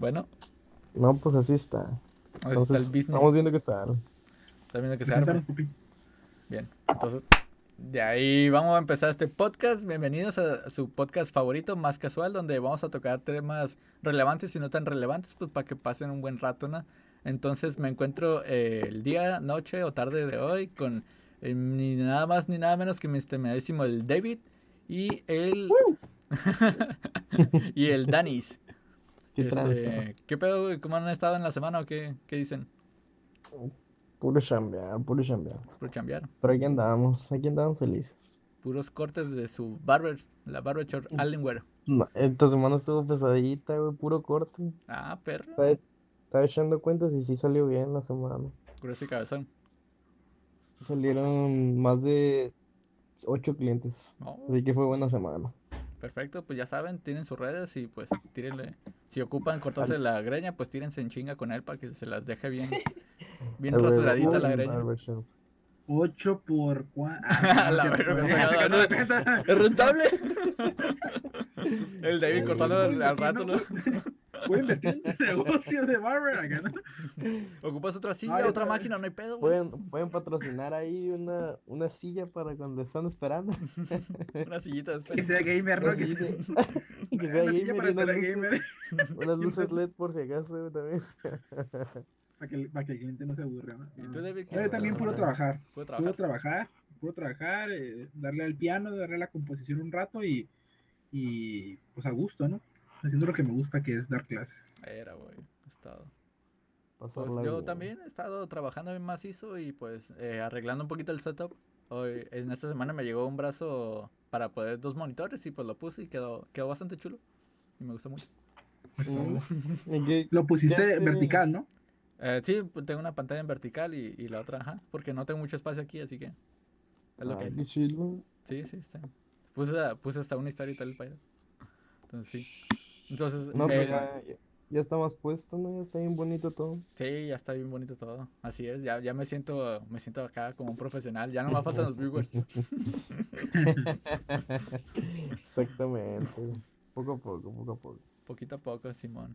Bueno, No, pues así está. así está el Entonces, business. estamos viendo que está. Está viendo que se arma. Bien, entonces, de ahí vamos a empezar este podcast. Bienvenidos a su podcast favorito, más casual, donde vamos a tocar temas relevantes y no tan relevantes, pues para que pasen un buen rato, ¿no? Entonces me encuentro eh, el día, noche o tarde de hoy con eh, ni nada más ni nada menos que mi estimadísimo el David y el y el Danis. Este, ¿Qué pedo? güey? ¿Cómo han estado en la semana o qué, qué dicen? Puro chambear, puro chambear. Por chambear. Pero aquí andamos, aquí andamos felices. Puros cortes de su barber, la barber shop Allenware. No, esta semana estuvo pesadita, güey, puro corte. Ah, perro. Estaba, estaba echando cuentas y sí salió bien la semana. Grueso y cabezón. Salieron más de ocho clientes. Oh, Así que fue buena semana. Perfecto, pues ya saben, tienen sus redes y pues tírenle. Si ocupan cortarse la greña, pues tírense en chinga con él para que se las deje bien, bien rasuradita la greña. Barbershop. 8 por 4. A la verga, no, no, ¿Es rentable? El David cortando al, rato, no. Pueden meter en negocio de barber acá, ¿no? Ocupas otra silla, Ay, otra máquina, no hay pedo. Pueden, pueden patrocinar ahí una, una silla para cuando están esperando. Una sillita Que después. sea gamer, ¿no? Que sea, de- que sea una gamer para y unas luces, gamer. unas luces LED por si acaso también. Para que, el- para que el cliente no se aburra, ¿no? ¿Y tú, David? Yo haces también la puro semana? trabajar. Puro Puro trabajar. trabajar, puro trabajar, eh, darle al piano, darle a la composición un rato y, y pues a gusto, ¿no? Haciendo lo que me gusta, que es dar clases. Era, güey. he estado. Pues yo bien. también he estado trabajando bien macizo y pues eh, arreglando un poquito el setup. Hoy, en esta semana me llegó un brazo para poder dos monitores y pues lo puse y quedó, quedó bastante chulo. Y me gustó mucho. Pues, Mm. todo. ¿Y qué- Lo pusiste vertical, ¿no? Eh, sí, pues, tengo una pantalla en vertical y, y la otra, ajá, porque no tengo mucho espacio aquí, así que es lo que Ah, hay. qué chido. Sí, sí, está. Puse, puse hasta una historia y tal para Entonces sí. Entonces, No, pero eh, ya, ya- ya está más puesto, ¿no? Ya está bien bonito todo. sí, ya está bien bonito todo. Así es, ya, ya me siento, me siento acá como un profesional. Ya no me faltan los viewers. Exactamente. Poco a poco, poco a poco. Poquito a poco, Simón.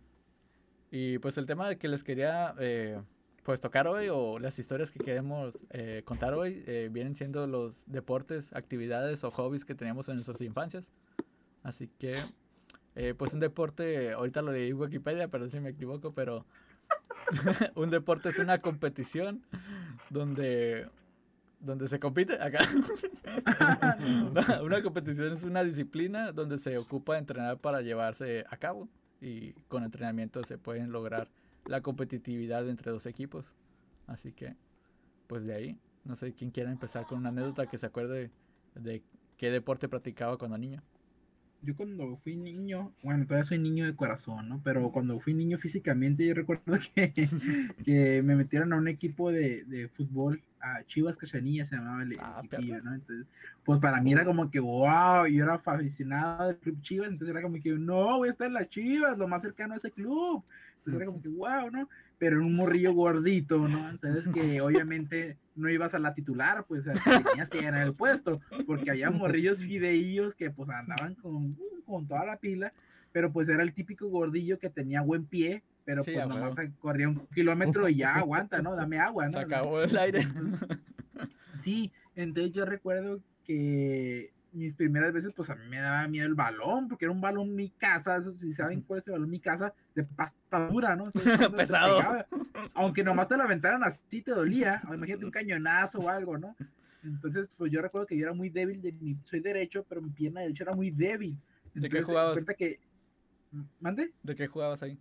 Y pues el tema que les quería eh, pues tocar hoy o las historias que queremos eh, contar hoy eh, vienen siendo los deportes, actividades o hobbies que teníamos en nuestras infancias. Así que eh, pues un deporte, ahorita lo leí en Wikipedia, perdón si me equivoco, pero un deporte es una competición donde donde se compite acá. Una competición es una disciplina donde se ocupa de entrenar para llevarse a cabo y con entrenamiento se pueden lograr la competitividad entre dos equipos. Así que, pues de ahí, no sé quién quiera empezar con una anécdota que se acuerde de qué deporte practicaba cuando niño. Yo cuando fui niño, bueno, todavía soy niño de corazón, ¿no? Pero cuando fui niño físicamente, yo recuerdo que, que me metieron a un equipo de, de fútbol, a Chivas Cachanilla se llamaba el Ah, equipillo. ¿no? Entonces, pues para mí era como que, wow, yo era aficionado del club Chivas, entonces era como que, no, voy a estar en las Chivas, lo más cercano a ese club. Entonces era como que, wow, ¿no? Pero en un morrillo gordito, ¿no? Entonces que obviamente no ibas a la titular, pues tenías que ganar el puesto, porque había morrillos fideillos que pues andaban con, con toda la pila, pero pues era el típico gordillo que tenía buen pie, pero Sí, pues nomás huevo. corría un kilómetro y ya aguanta, ¿no? Dame agua, ¿no? Se acabó el aire. Sí, entonces yo recuerdo que mis primeras veces, pues a mí me daba miedo el balón, porque era un balón mi casa, eso, si saben cuál es el balón mi casa, de pasta dura, ¿no? Pesado. pegaba, aunque nomás te lo aventaran así te dolía, o imagínate un cañonazo o algo, ¿no? Entonces, pues yo recuerdo que yo era muy débil, de mi, soy derecho, pero mi pierna derecha era muy débil. ¿De qué jugabas? que, ¿mande? ¿De qué jugabas ahí?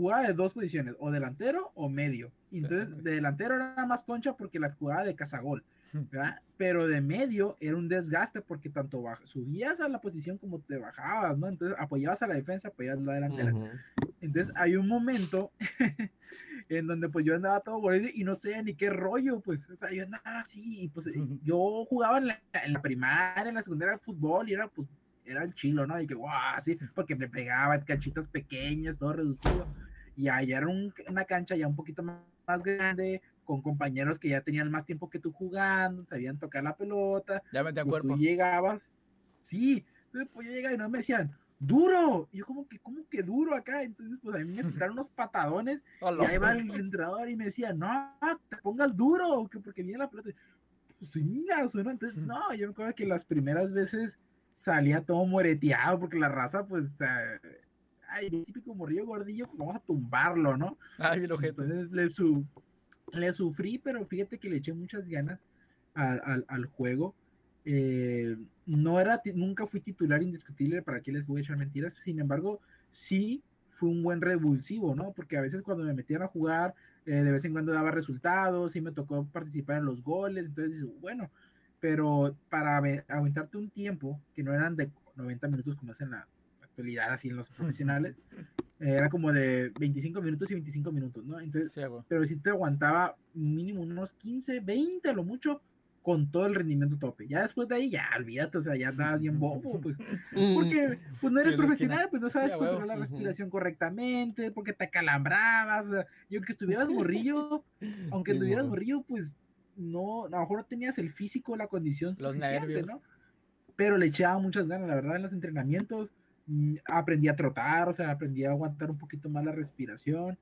Jugaba de dos posiciones, o delantero o medio. Entonces de delantero era más concha porque la jugaba de cazagol, ¿verdad? Pero de medio era un desgaste porque tanto subías a la posición como te bajabas, ¿no? Entonces apoyabas a la defensa, apoyabas a la delantera. Ujú. Entonces hay un momento en donde pues yo andaba todo gordito y no sé ni qué rollo, pues, o sea, yo andaba así, y pues eh, yo jugaba en la, en la primaria, en la secundaria fútbol y era pues, era el chilo, ¿no? Y que guau, así, porque me pegaba en canchitas pequeñas, todo reducido, y allá era un- una cancha ya un poquito más, más grande, con compañeros que ya tenían más tiempo que tú jugando, sabían tocar la pelota, Ya pues, cuerpo. tú llegabas, sí, entonces, pues yo llegaba y no me decían, duro. Y yo como que, ¿cómo que duro acá? Entonces, pues a mí me soltaron unos patadones y ahí va el entrenador y me decía, no, te pongas duro, que porque viene la pelota. Pues ¿no? Entonces, no, yo me acuerdo que las primeras veces salía todo moreteado porque la raza, pues, ay, el típico morrillo gordillo, pues vamos a tumbarlo, ¿no? Ay, lo Entonces le, su, le sufrí, pero fíjate que le eché muchas ganas al, al juego. Eh, no era, nunca fui titular indiscutible, para que les voy a echar mentiras, sin embargo, sí fue un buen revulsivo, ¿no? Porque a veces cuando me metían a jugar, eh, de vez en cuando daba resultados, sí me tocó participar en los goles, entonces, bueno, pero para aumentarte un tiempo, que no eran de 90 minutos como es en la actualidad, así en los profesionales, era como de 25 minutos y 25 minutos, ¿no? Entonces, pero si te aguantaba mínimo unos 15, 20 a lo mucho, con todo el rendimiento tope. Ya después de ahí, ya olvídate, o sea, ya andabas bien bobo, pues. Porque pues no eres profesional, pues no sabes controlar la respiración correctamente, porque te calambrabas, o sea, y aunque estuvieras morrillo, aunque estuvieras morrillo, pues no, a lo mejor no tenías el físico, la condición Los nervios. ¿no? Pero le echaba muchas ganas, la verdad, en los entrenamientos mm, aprendí a trotar, o sea, aprendí a aguantar un poquito más la respiración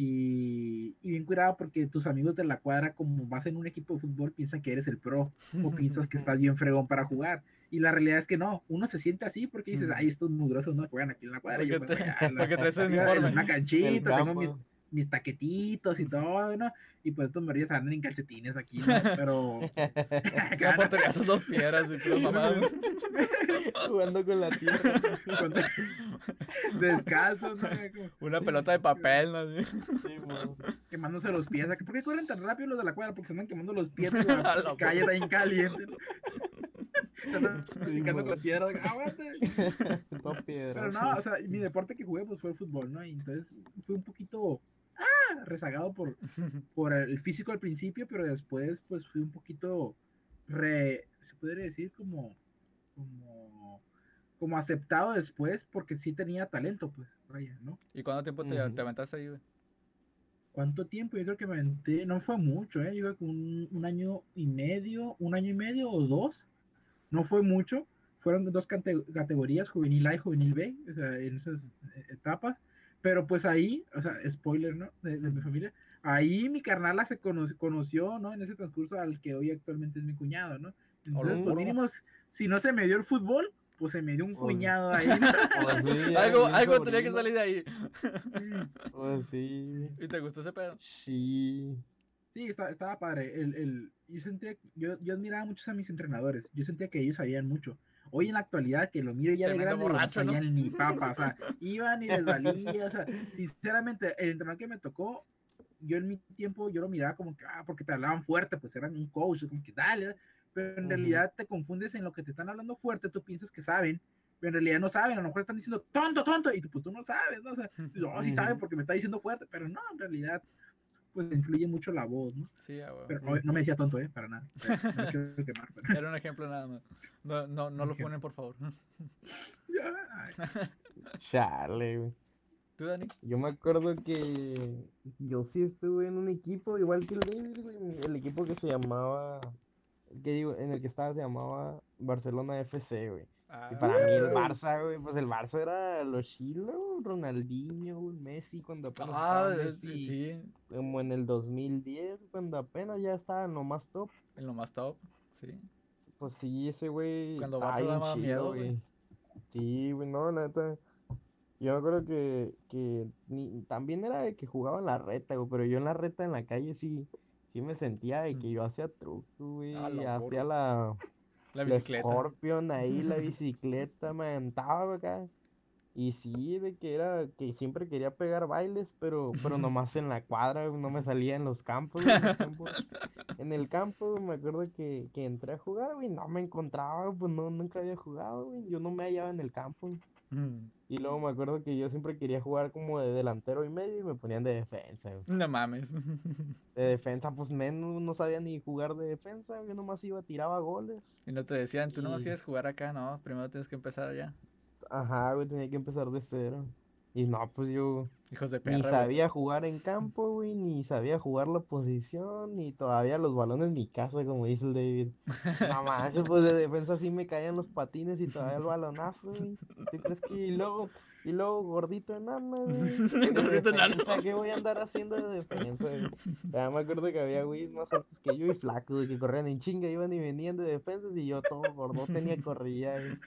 y, bien cuidado porque tus amigos de la cuadra, como vas en un equipo de fútbol, piensan que eres el pro o piensas que estás bien fregón para jugar. Y la realidad es que no, uno se siente así porque dices, ay, estos mugrosos no juegan aquí en la cuadra. Porque, yo, traes el uniforme. Una canchita, tengo mis, mis taquetitos y todo, ¿no? Y pues estos morillos andan en calcetines aquí, ¿no? Pero. Ya por sus dos piedras y pero mamá. Jugando con la tierra. Descalzos, ¿no? Una pelota de papel, ¿no? Sí, Quemándose los pies. ¿Por qué corren tan rápido los de la cuadra? Porque se andan quemando los pies. La calle está bien caliente. Están con las piedras. Pero no, o sea, mi deporte que jugué pues fue el fútbol, ¿no? Y entonces fue un poquito ¡ah! rezagado por, por el físico al principio, pero después pues fui un poquito, re, se podría decir como, como, como aceptado después porque sí tenía talento, pues, vaya, ¿no? ¿Y cuánto tiempo te, te aventaste ahí, güey? ¿Cuánto tiempo? Yo creo que me aventé, no fue mucho, ¿eh? Yo creo que un, un, año y medio, un año y medio o dos, no fue mucho, fueron dos categorías, juvenil A y juvenil B, o sea, en esas eh, etapas, pero pues ahí, o sea, spoiler, ¿no? De, mi familia, ahí mi carnala se conoció, ¿no? En ese transcurso al que hoy actualmente es mi cuñado, ¿no? Entonces, pues mínimo, si no se me dio el fútbol, pues se me dio un cuñado ahí. Algo algo tenía que salir de ahí. Sí. Pues sí. ¿Y te gustó ese pedo? Sí. Sí, estaba, estaba padre. El, el, yo sentía, yo, yo admiraba mucho a mis entrenadores. Yo sentía que ellos sabían mucho. Hoy en la actualidad, que lo miro ya de grande, no sabían ni papa, o sea, iban y les valía, o sea, sinceramente, el entrenador que me tocó, yo en mi tiempo, yo lo miraba como que, ah, porque te hablaban fuerte, pues eran un coach, como que dale, pero en realidad te confundes en lo que te están hablando fuerte, tú piensas que saben, pero en realidad no saben, a lo mejor están diciendo tonto, tonto, y pues tú no sabes, ¿no? O sea, no, sí saben porque me está diciendo fuerte, pero no, en realidad pues influye mucho la voz, ¿no? Sí, Pero no, me decía tonto, ¿eh? Para nada. Era un ejemplo nada más. No, no, no lo ponen, por favor. Chale, güey. ¿Tú, Dani? Yo me acuerdo que yo sí estuve en un equipo, igual que el David, güey. El equipo que se llamaba. Que digo, en el que estaba se llamaba Barcelona FC, güey y para mí el Barça, güey, pues el Barça era los Chilo, Ronaldinho, Messi, cuando apenas ah, Messi, sí. como en el 2010, cuando apenas ya estaba en lo más top. En lo más top, sí. Pues sí, ese güey. Cuando Barça daba miedo, güey. Sí, güey, no, la neta. Yo me acuerdo que, que ni, también era de que jugaba en la reta, güey, pero yo en la reta en la calle sí, sí me sentía de que yo hacía truco, güey, ah, hacía la la bicicleta. Scorpion ahí, la bicicleta, me aventaba acá. Y sí, de que era que siempre quería pegar bailes, pero, pero nomás en la cuadra, no me salía en los campos. En, el campo, me acuerdo que, que entré a jugar, güey, no me encontraba, pues no, nunca había jugado, güey. Yo no me hallaba en el campo. Y luego me acuerdo que yo siempre quería jugar como de delantero y medio y me ponían de defensa. No mames. De defensa, pues menos, no sabía ni jugar de defensa. Yo nomás iba, tiraba goles. Y no te decían, tú nomás ibas a jugar acá, no, primero tienes que empezar allá. Ajá, güey, tenía que empezar de cero. Y no, pues yo, Hijos de Ni perra, güey. sabía jugar en campo, güey, ni sabía jugar la posición, ni todavía los balones en mi casa, como dice el David. No manches, pues de defensa sí me caían los patines y todavía el balonazo, güey. ¿Tú crees que y luego, y luego gordito enano, güey? Gordito enano. defensa, ¿Qué voy a andar haciendo de defensa, güey? Ya me acuerdo que había güeyes más altos que yo y flacos, güey, que corrían en chinga, iban y venían de defensas y yo todo gordo tenía corrida, güey.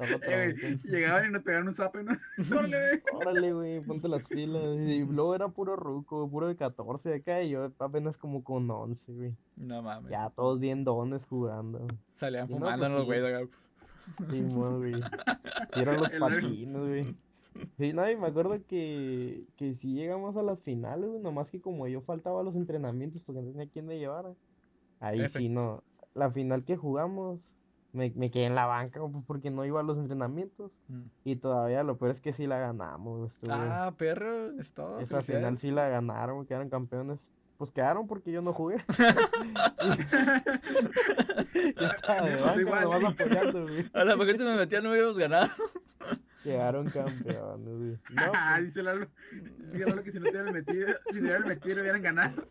Eh, llegaban y nos pegaban un zape, ¿no? Órale, güey. Órale, güey, ponte las pilas. Y luego era puro ruco, puro de 14 acá, y yo apenas como con 11, güey. No mames. Ya todos bien dones jugando. Salían no, fumando pues los güeyes acá. Sí, güey. Eran los patines, güey. Sí, no, y me acuerdo que, que sí llegamos a las finales, güey, nomás que como yo faltaba a los entrenamientos porque no tenía quien me llevara. Ahí sí, no. La final que jugamos, me, me quedé en la banca pues, porque no iba a los entrenamientos. Mm. Y todavía lo peor es que sí la ganamos, güey, estuvo- Ah, perro, es todo. Esa final sí la ganaron, quedaron campeones. Pues quedaron porque yo no jugué. De Pues banca, igual, nomás apoyando, güey. A lo mejor si me metía no hubiéramos ganado. Quedaron campeones, güey. No, Ah, pues, dice Lalo. Dice Lalo que si no te hubieran metido, si te hubieran metido, hubieran ganado.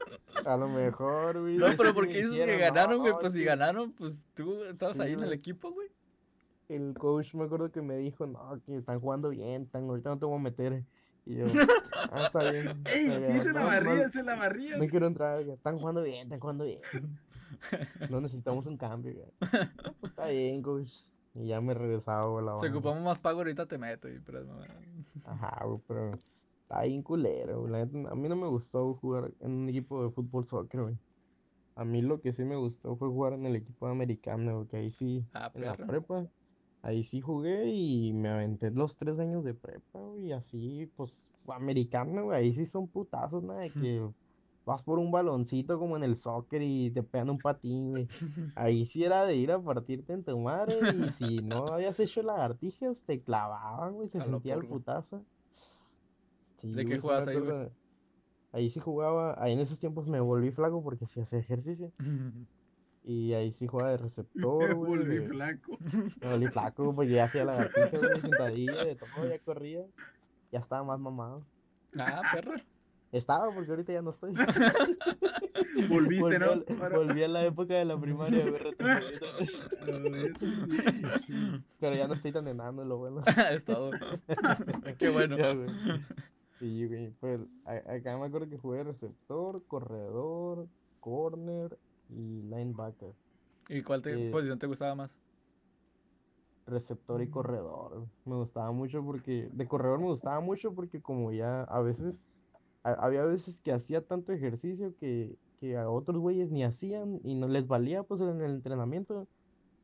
a lo mejor, güey. No, pero hecho, ¿por si qué me dices que ganaron, güey? "No, Pues es si ganaron, pues tú estabas Sí, ahí en el equipo, güey. El coach me acuerdo que me dijo, no, que están jugando bien, tan, ahorita no te voy a meter. Y yo, ah, está bien. Ey, sí, se la barría, se la barría. No quiero entrar, güey, están jugando bien, están jugando bien. No necesitamos un cambio. No, pues está bien, coach. Y ya me regresaba, güey, la Si ocupamos más pago, ahorita te meto. Y, pero, no, Ajá, güey, pero está bien culero, güey. a mí no me gustó jugar en un equipo de fútbol soccer, güey. A mí lo que sí me gustó fue jugar en el equipo americano, güey, que ahí sí, Ah, en la perro. prepa, ahí sí jugué y me aventé los tres años de prepa, güey, y así, pues, americano, güey, ahí sí son putazos, nada de que vas por un baloncito como en el soccer y te pegan un patín, güey. Ahí sí era de ir a partirte en tu madre y si no habías hecho lagartijas, te clavaban, güey, se A sentía el putazo. Sí, ¿De qué güey, jugabas ahí, güey? Ahí sí jugaba, ahí en esos tiempos me volví flaco porque sí hacía ejercicio. Y ahí sí jugaba de Me receptor, güey. volví flaco. Me volví flaco porque ya hacía lagartijas, güey, sentadilla, de todo, ya corría. Ya estaba más mamado. Ah, perro. Estaba porque ahorita ya no estoy. Volviste, Volví, ¿no? a, la- Ahora- volví a la época de la primaria, güey, sí. Pero ya no estoy tan enano, lo bueno. es todo. Qué bueno. Ya, güey. Sí, güey, pues acá me acuerdo que jugué receptor, corredor, corner linebacker. ¿Y cuál te- Eh, posición te gustaba más? Receptor y corredor. Me gustaba mucho porque, de corredor me gustaba mucho porque como ya a veces, a- había veces que hacía tanto ejercicio que, que a otros güeyes ni hacían y no les valía pues en el entrenamiento.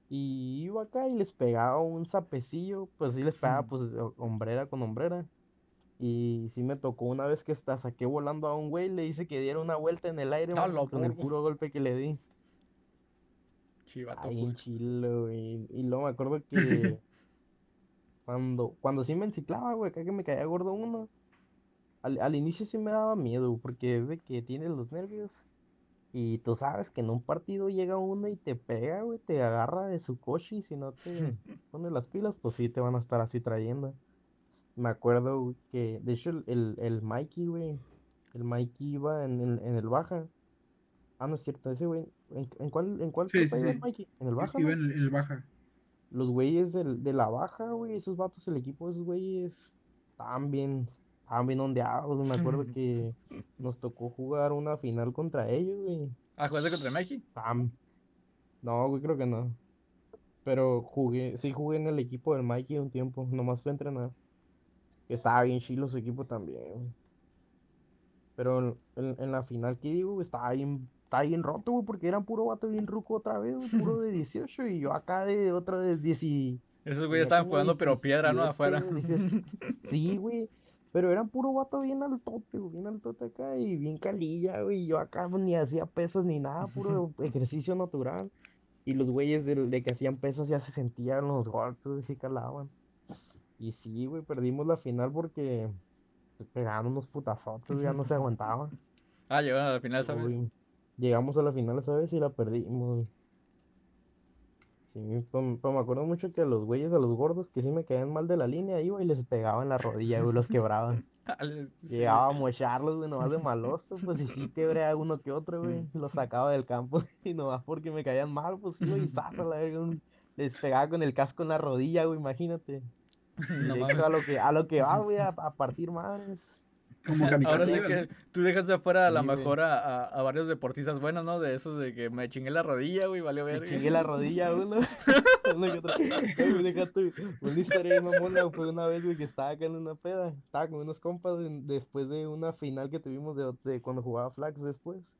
Y iba acá y les pegaba un sapecillo, pues sí les pegaba pues hombrera con hombrera. Y sí me tocó una vez que hasta saqué volando a un güey, le hice que diera una vuelta en el aire, ¡A mano, la con el puro golpe que le di. Chivato. Ay, en chilo, güey. Y luego me acuerdo que cuando, cuando sí me enciclaba, güey, acá que me caía gordo uno, al, al inicio sí me daba miedo, porque es de que tienes los nervios. Y tú sabes que en un partido llega uno y te pega, güey, te agarra de su coche y si no te pones las pilas, pues sí te van a estar así trayendo. Me acuerdo que, de hecho, el, el, el Mikey, güey, el Mikey iba en, el- en el baja. Ah, no es cierto, ese güey, ¿en, en cuál, en cuál Sí, sí, sí. Mikey? En el baja, en el, en el baja. Los güeyes del- de la baja, güey, esos vatos, el equipo de esos güeyes, estaban bien, estaban bien ondeados. Me acuerdo que nos tocó jugar una final contra ellos, güey. Ah, ¿jugaste contra México? Estaban- No, güey, creo que no. Pero jugué, sí jugué en el equipo del Mikey un tiempo, nomás fue a entrenar. Estaba bien chilo su equipo también, güey. Pero en, en- en la final que digo, güey, estaba bien, estaba bien roto, güey, porque eran puro vato bien ruco otra vez, güey, puro de 18 y yo acá de otra de 10 y- Esos güeyes estaban jugando, pero piedra, ¿no? 17, Afuera. 18. Sí, güey. Pero eran puro vato bien altote, güey, bien altote acá y bien calilla, güey. Yo acá pues, ni hacía pesas ni nada, puro ejercicio natural. Y los güeyes de, de que hacían pesas ya se sentían los golpes, güey, sí calaban. Y sí, güey, perdimos la final porque pues, pegaban unos putazotes, ya no se aguantaba. Ah, llegaron a la final, ¿sabes? Llegamos a la final esa vez y la perdimos. Sí, pues, pues me acuerdo mucho que a los güeyes, a los gordos que sí me caían mal de la línea, iba y les pegaba en la rodilla, güey, los quebraban. Llegaba a mocharlos, güey, nomás de maloso, pues y sí quebré a uno que otro, güey. Los sacaba del campo y nomás porque me caían mal, pues iba y zafa, la verga, un- Les pegaba con el casco en la rodilla, güey, imagínate. no a lo que, a lo que va, güey, a, a partir madres. Como Ahora sí que tú dejas de afuera a Sí, güey. mejor a, a, a varios deportistas buenos, ¿no? De esos de que me chingué la rodilla, güey, valió Me ver. chingué la rodilla a uno. uno que otro. Ay, güey, deja tú, Una historia bien mamona fue una vez, güey, que estaba acá en una peda. Estaba con unos compas güey, después de una final que tuvimos de, de cuando jugaba Flax después.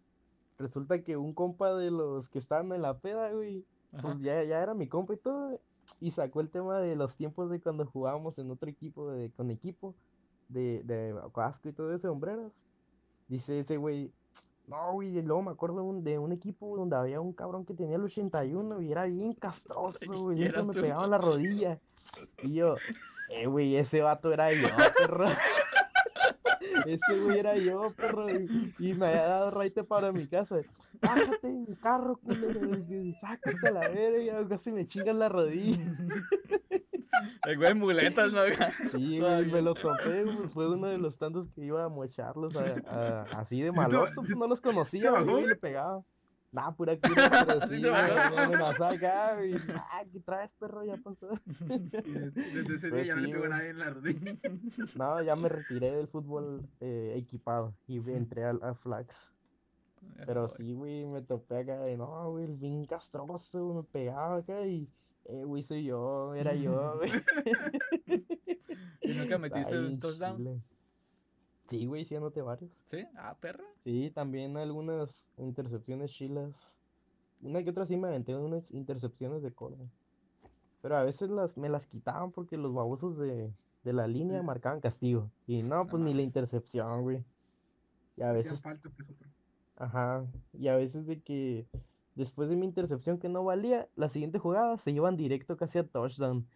Resulta que un compa de los que estaban en la peda, güey, pues ya, ya era mi compa y todo. Y sacó el tema de los tiempos de cuando jugábamos en otro equipo, de, con equipo, de, de casco y todo eso, de hombreras. Dice ese güey, no, güey, luego me acuerdo un- de un equipo donde había un cabrón que tenía el 81 y era bien castroso, güey, ¿Y siempre me pegaba en la rodilla. Y yo, eh, güey, ese vato era yo, perro. Ese güey era yo, perro. Y, y me había dado raite para mi casa. Bájate en mi carro, culero. Sácate a la verga. Casi me chingan la rodilla. El güey muletas, ¿no? Sí, güey, me lo topé. güey, Fue uno de los tantos que iba a mocharlos a- a- así de maloso. Pues no los conocía, güey, le pegaba. Nah, pura cura, pero ¿Sí me amenazaba acá, güey. Ah, ¿qué traes, perro? Ya pasó. Y desde ese día Pues ya no güey. nadie en la rodilla. No, ya me retiré del fútbol eh, equipado y entré al, al Flax. Pero sí, güey, me topé acá de no, güey, el bien castroso, me pegaba acá y, eh, güey, soy yo, era yo, güey. ¿Y nunca metiste un touchdown? Sí, güey, sí anoté varios. ¿Sí? Ah, perra. Sí, también algunas intercepciones chilas. Una que otra sí me aventé unas intercepciones de cola. Pero a veces las, me las quitaban porque los babosos de, de la línea Sí. marcaban castigo. Y no, pues ni la intercepción, güey. Y a veces falta, pues, otro. Ajá, y a veces de que después de mi intercepción que no valía, la siguiente jugada se iban directo casi a touchdown.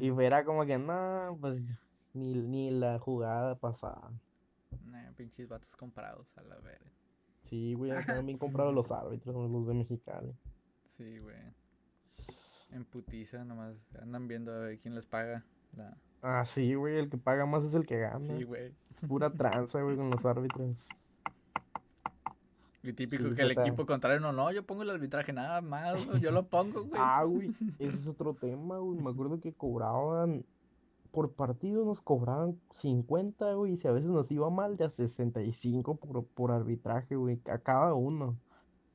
Y Mm, era como que, no, pues ni, ni la jugada pasada. Pinches vatos comprados, a la verga. Sí, güey, acá bien comprado los árbitros, los de Mexicali. Sí, güey. En putiza nomás andan viendo a ver quién les paga. La... Ah, sí, güey, el que paga más es el que gana. Sí, güey. Es pura tranza, güey, con los árbitros. Y típico Sí, que el equipo contrario, no, no, yo pongo el arbitraje nada más, yo lo pongo, güey. Ah, güey, ese es otro tema, güey. Me acuerdo que cobraban, por partido nos cobraban 50, güey, y si a veces nos iba mal, de a 65 por, por arbitraje, güey, a cada uno.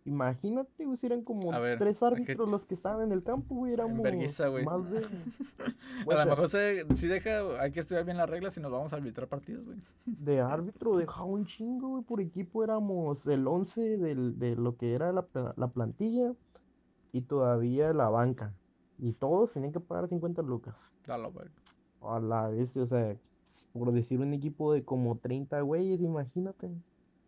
Imagínate, güey, si eran como ver, tres ¿a qué- árbitros los que estaban en el campo, güey, éramos vergüenza, güey. más de... a lo mejor se, sí deja, hay que estudiar bien las reglas y nos vamos a arbitrar partidos, güey. de árbitro dejaba un chingo, güey, por equipo éramos el 11 del, de lo que era la, la plantilla y todavía la banca. Y todos tenían que pagar 50 lucas. Dalo, güey. A la vez, o sea, por decir un equipo de como 30 güeyes, imagínate.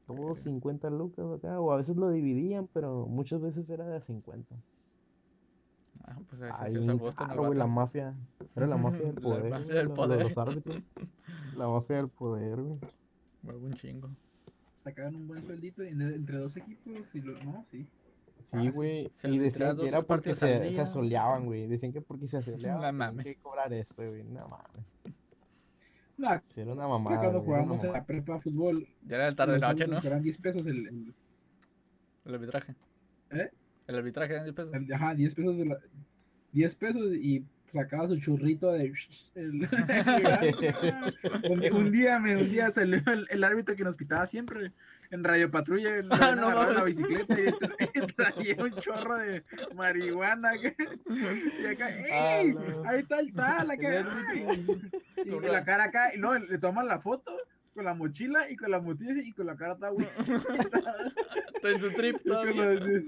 Todos Eh. 50 lucas acá, o a veces lo dividían, pero muchas veces era de 50. Ah, pues a veces Ay, caro, güey, la mafia. Era la mafia del La poder, mafia güey, del poder. los árbitros. La mafia del poder, güey. Un chingo. Sacaban un buen sueldito en- entre dos equipos y lo, no, sí. Sí, sí. güey. Se Y decían que era porque se, se asoleaban, güey. Decían que porque se asoleaban No mames. que cobrar esto, güey. No mames. No, Sí, era una mamada, cuando güey, jugábamos en la prepa fútbol, Ya era el tarde los noche, ¿no? eran 10 pesos el, el- El arbitraje. ¿Eh? El arbitraje eran 10 pesos. el- ajá, 10 pesos de la, 10 pesos y sacaba su churrito de el- un, un día me un día salió el, el árbitro que nos pitaba siempre en Radio Patrulla Ah, no en la mames. bicicleta y, tra- y traía un chorro de marihuana acá, y acá Ah, ¡ey! no. ahí está el tal acá y con la cara acá y no le toman la foto con la mochila y con la mochila y con la cara güey. Está en su trip Y con, todavía.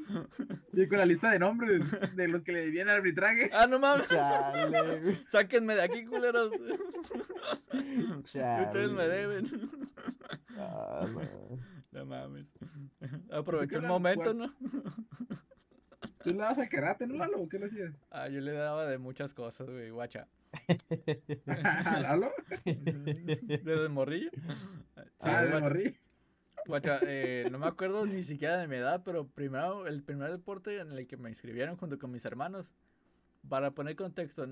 y con la lista de nombres de los que le debían arbitraje. Ah, no mames. Chale. Sáquenme de aquí, culeros. Chale. Ustedes me deben. Ah, no. No mames. Aprovechó el momento, ¿no? Tú le dabas al karate, ¿no, Lalo? ¿Qué le hacías? Ah, yo le daba de muchas cosas, güey, guacha. ¿A Lalo? Desde morrillo. Sí, ah, de morrí. Guacha, eh, no me acuerdo ni siquiera de mi edad, pero primero, el primer deporte en el que me inscribieron junto con mis hermanos para poner contexto,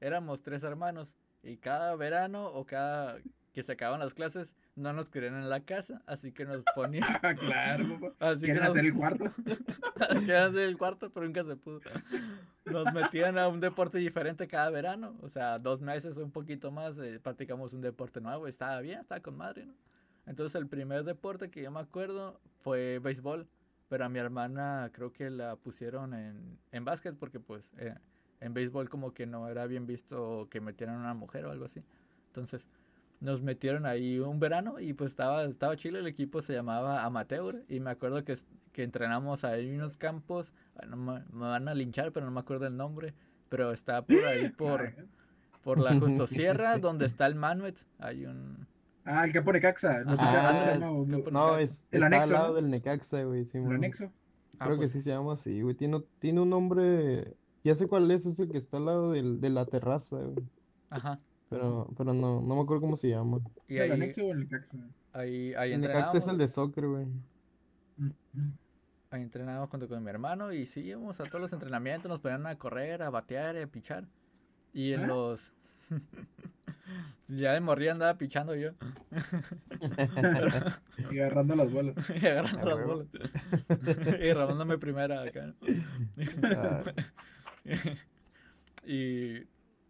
éramos tres hermanos y cada verano o cada que se acaban las clases no nos querían en la casa, así que nos ponían. Claro, papá. Así que Quieren nos, hacer el cuarto. querían hacer el cuarto, pero nunca se pudo. Nos metían a un deporte diferente cada verano, o sea, dos meses o un poquito más, eh, practicamos un deporte nuevo, y estaba bien, estaba con madre, ¿no? Entonces el primer deporte que yo me acuerdo fue béisbol, pero a mi hermana creo que la pusieron en, en básquet porque pues eh, en béisbol como que no era bien visto que metieran a una mujer o algo así. Entonces nos metieron ahí un verano y pues estaba, estaba chile, el equipo se llamaba Amateur y me acuerdo que, que entrenamos ahí en unos campos, ah, no me, me van a linchar pero no me acuerdo el nombre, pero está por ahí por, por la Justo Sierra donde está el Manuet, hay un... Ah, el Capo Necaxa. No, sé Ah, el No, Necaxa. es, El está anexo, al lado ¿no? del Necaxa, güey. sí, el anexo. Ah, Creo pues, que sí se llama así, güey. Tiene, tiene un nombre. Ya sé cuál es, es el que está al lado del, de la terraza, güey. Ajá. Pero, pero no, no me acuerdo cómo se llama. Y ¿El ahí, anexo o el Necaxa? ahí, ahí El Necaxa es el entrenábamos, de soccer, güey. ahí entrenábamos junto con mi hermano y sí, íbamos a todos los entrenamientos, nos ponían a correr, a batear, a pichar. Y en ¿Ah? los... ya de morir andaba pichando yo. Y agarrando las bolas. y agarrando las bolas. y robándome primera acá. Ah, y,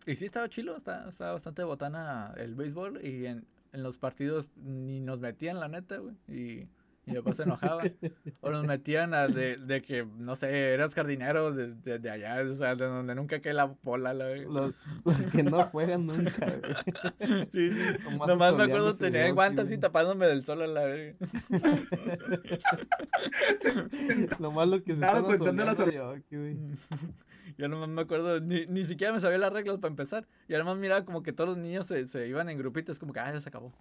y sí estaba chilo, estaba, estaba bastante botana el béisbol y en, en los partidos ni nos metían la neta, güey. Y, y después se enojaba. o nos metían a de, de que, no sé, eras jardinero de, de, de allá, o sea, de donde nunca cae la bola, la güey. los, los que no juegan nunca, güey. Sí, sí. Nomás Nomás me acuerdo tenía ocio, guantes así tapándome del sol a la verga. Lo malo que se Estaba contando las güey. Yo nomás me acuerdo, ni, ni siquiera me sabía las reglas para empezar. Y además miraba como que todos los niños se, se iban en grupitos, como que, ah, ya se acabó.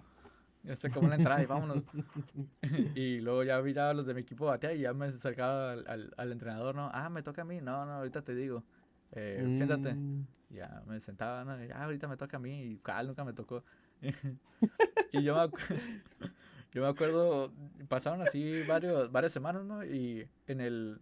Ya se acabó la entrada y vámonos. y luego ya miraba a los de mi equipo batear y ya me acercaba al, al, al entrenador, ¿no? Ah, me toca a mí. No, no, ahorita te digo. Eh, Siéntate. Mm, Ya me sentaba, ¿no? Y, ah, ahorita me toca a mí. Y cal, nunca me tocó. y yo me, yo me acuerdo, pasaron así varios, varias semanas, ¿no? Y en el,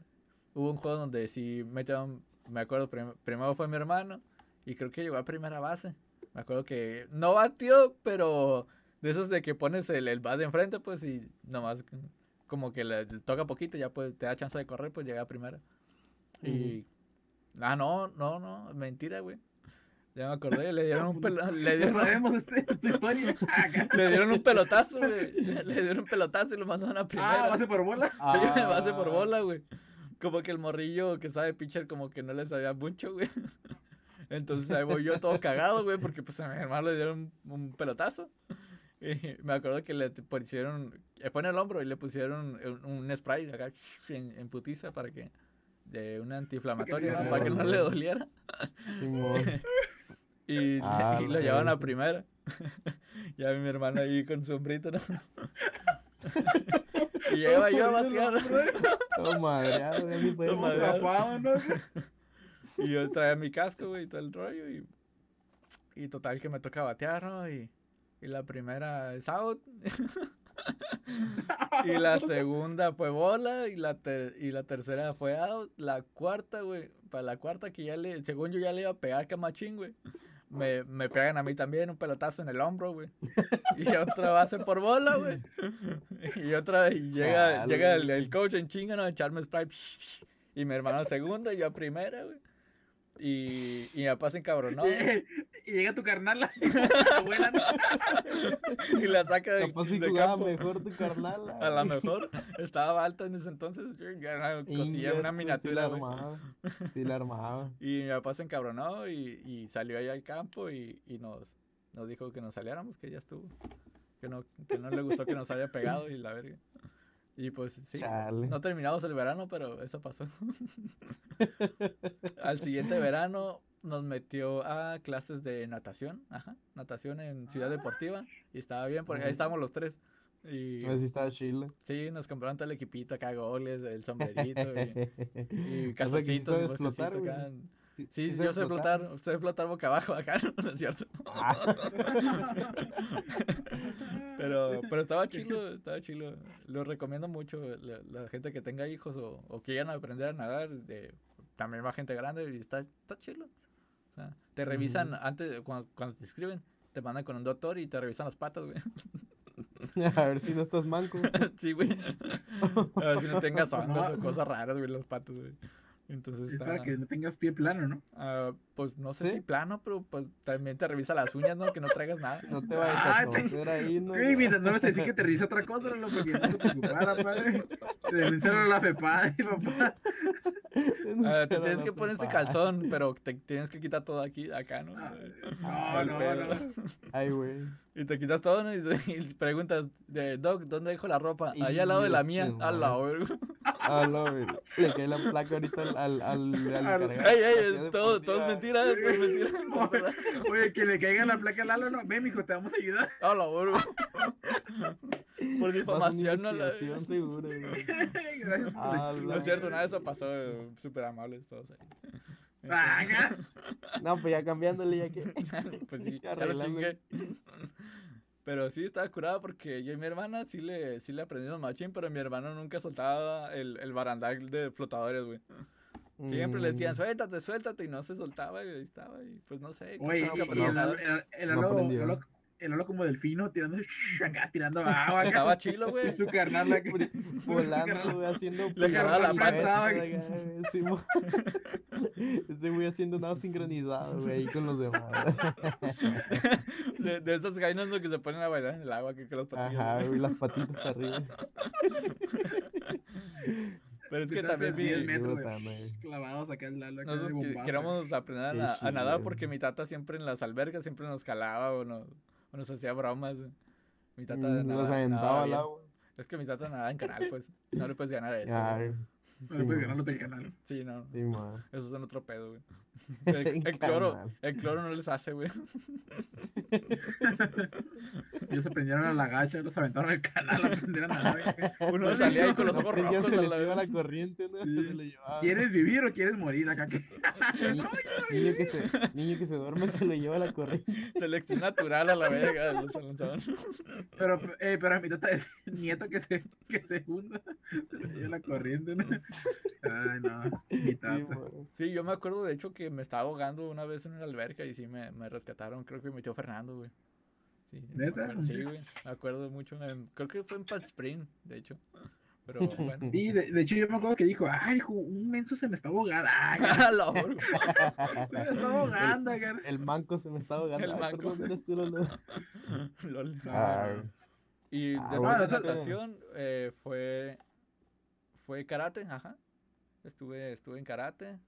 hubo un juego donde sí metieron, me acuerdo, prim- primero fue mi hermano y creo que llegó a primera base. Me acuerdo que no batió, pero de esos de que pones el, el bat de enfrente, pues, y nomás como que le, le toca poquito, ya pues te da chance de correr, pues llega a primera. Y, ah, no, no, no, mentira, güey. Ya me acordé, le dieron un pelo, le Ya dieron, sabemos este, esta historia. Le dieron un pelotazo, güey. Le dieron un pelotazo y lo mandaron a primera. Ah, base por bola. Sí, base por Ah. bola, güey. Como que el morrillo que sabe pitcher como que no le sabía mucho, güey. Entonces ahí voy yo todo cagado, güey, porque pues a mi hermano le dieron un, un pelotazo. Y me acuerdo que le pusieron, le pone el hombro y le pusieron un, un spray acá en, en putiza para que, de un antiinflamatorio, ¿no? para que no le doliera. Y, Ah, y lo llevaban a primera. ya mi hermano ahí con su sombrito, ¿no? Y lleva yo a batear. Todo madreado, ya ni ¿no? Y yo traía mi casco, güey, y todo el rollo. Y, y total que me toca batear, ¿no? Y, y la primera es out. y la segunda fue bola. Y la, ter- y la tercera fue out. La cuarta, güey. Para la cuarta que ya le, según yo ya le iba a pegar camachín, güey. Me, me pegan a mí también un pelotazo en el hombro, güey. Y otra base por bola, güey. Y otra, y llega, Chale. llega el, el coach en chinga, ¿no? A echarme spray. Y mi hermano segunda y yo a primera, güey. Y, y mi papá se encabronó. Y, y llega tu carnal, la la abuela, ¿no? y la saca de, Capaz si de jugaba campo. mejor tu carnal. A lo mejor estaba alta en ese entonces. yo era una Sí miniatura, la güey. armaba. Sí la armaba. Y mi papá se encabronó y, y salió ahí al campo y, y nos, nos dijo que nos saliéramos, que ya estuvo. Que no, que no le gustó que nos haya pegado y la verga. Y pues sí, Chale. no terminamos el verano, pero eso pasó. Al siguiente verano nos metió a clases de natación, ajá, natación en Ciudad Deportiva y estaba bien porque ahí estábamos los tres. Y Así estaba chile. sí, nos compraron todo el equipito acá, goles, el sombrerito y, y O sea calzoncitos. flotar, acá. Sí, Sí, sí yo sé flotar, sé flotar boca abajo acá, ¿no es cierto? Ah. Pero, pero estaba chilo, estaba chilo. Lo recomiendo mucho, la, la gente que tenga hijos o, o quieran aprender a nadar, de, también va gente grande y está, está chido. O sea, te revisan antes, cuando, cuando te escriben, te mandan con un doctor y te revisan las patas, güey. A ver si no estás manco. sí, güey. A ver si no tengas hongos o cosas raras, güey, las patas, güey. Entonces Es está... para que no tengas pie plano, ¿no? ah, pues no sé ¿Sí? si plano, pero pues también te revisa las uñas, ¿no? Que no traigas nada. No te vayas Ah, a te- torcer ahí, ¿no? Güey, mientras no me sentí que te revisa otra cosa, no porque no se preocupara, padre. Te revisaron la fepada, papá. Ah, te tienes que poner ese calzón, pero te tienes que quitar todo aquí, acá, ¿no? Ah, No, Mal no, pedo. no. Ay, güey. Y te quitas todo, ¿no? Y, y preguntas, de, Doc, ¿dónde dejo la ropa? Y Ahí al lado de la mía. mío, Al lado, güey. Ah, no, güey. Le cae la placa ahorita al, al, al, al Al- ey, de todo, todo es mentira, todo es mentira. no. Oye, que le caiga la placa al Lalo, no. Ven, mijo, te vamos a ayudar. A la verga. Por difamación, no investigación, seguro, güey. Gracias por Ah, No es cierto, nada de eso pasó. Súper amables todos ahí. No, pues ya cambiándole, ya que. pues sí, ya lo chingué. Pero sí, estaba curado porque yo y mi hermana sí le, sí le aprendimos machín, pero mi hermano nunca soltaba el, el barandal de flotadores, güey. Siempre le decían, Mm, suéltate, suéltate, y no se soltaba, y ahí estaba, y pues no sé. creo Oye, que nunca y aprendió el el, el No aprendió. El Lalo como delfino tirando acá, tirando agua. acá. Estaba chilo, güey. Y su carnal. Volando, güey, haciendo. La sí, mo- Este güey haciendo nada sincronizado, güey, ahí con los demás. De, de esas gainas ¿no? que se ponen a bailar en el agua, que con los patillos. Ajá, güey, las patitas arriba. Pero es que también mi, 10 Qué metros, güey. Clavados acá acá nosotros de que- queríamos aprender a, a nadar porque mi tata siempre en las albercas siempre nos calaba o nos, o nos hacía bromas. Mi tata Mm, nada- Los aventaba al agua. Es que mi tata nadaba en canal, pues. No le puedes ganar a eso. Ya. No le puedes ganar los del canal. Sí, no. Sí. Esos son otro pedo, güey. El, cloro, el cloro no les hace, güey. Ellos se prendieron a la gacha, los aventaron al canal a aprender a nadar. güey. Uno salía ahí con los No ojos rojos. se les la iba la corriente, ¿no? Sí. Se le llevaba. ¿Quieres vivir o quieres morir acá? que- Ni- niño, que se, niño que se duerme se lo lleva la corriente. Selección natural a la verga. Los lanzaban. Pero, eh, pero a mi tata es nieto que se, que se hunda. Se le lleva la corriente, ¿no? Ay, no. Mi tata. Sí, yo me acuerdo de hecho que me estaba ahogando una vez en una alberca y sí me, me rescataron. Creo que mi tío Fernando, güey. Sí, ¿Neta? acuerdo- Sí, güey. Me acuerdo mucho. en- creo que fue en Palm Spring, de hecho. Pero bueno. Sí, de, de hecho yo me acuerdo que dijo, ay, un menso se me está ahogando. Ay, A la verga. se me está ahogando, acá. El manco se me está ahogando. El Ay, manco. perdón, eres tú, Lolo. Lol. Ay. Y Ah, después bueno. de natación eh, fue fue karate, ajá. Estuve estuve en karate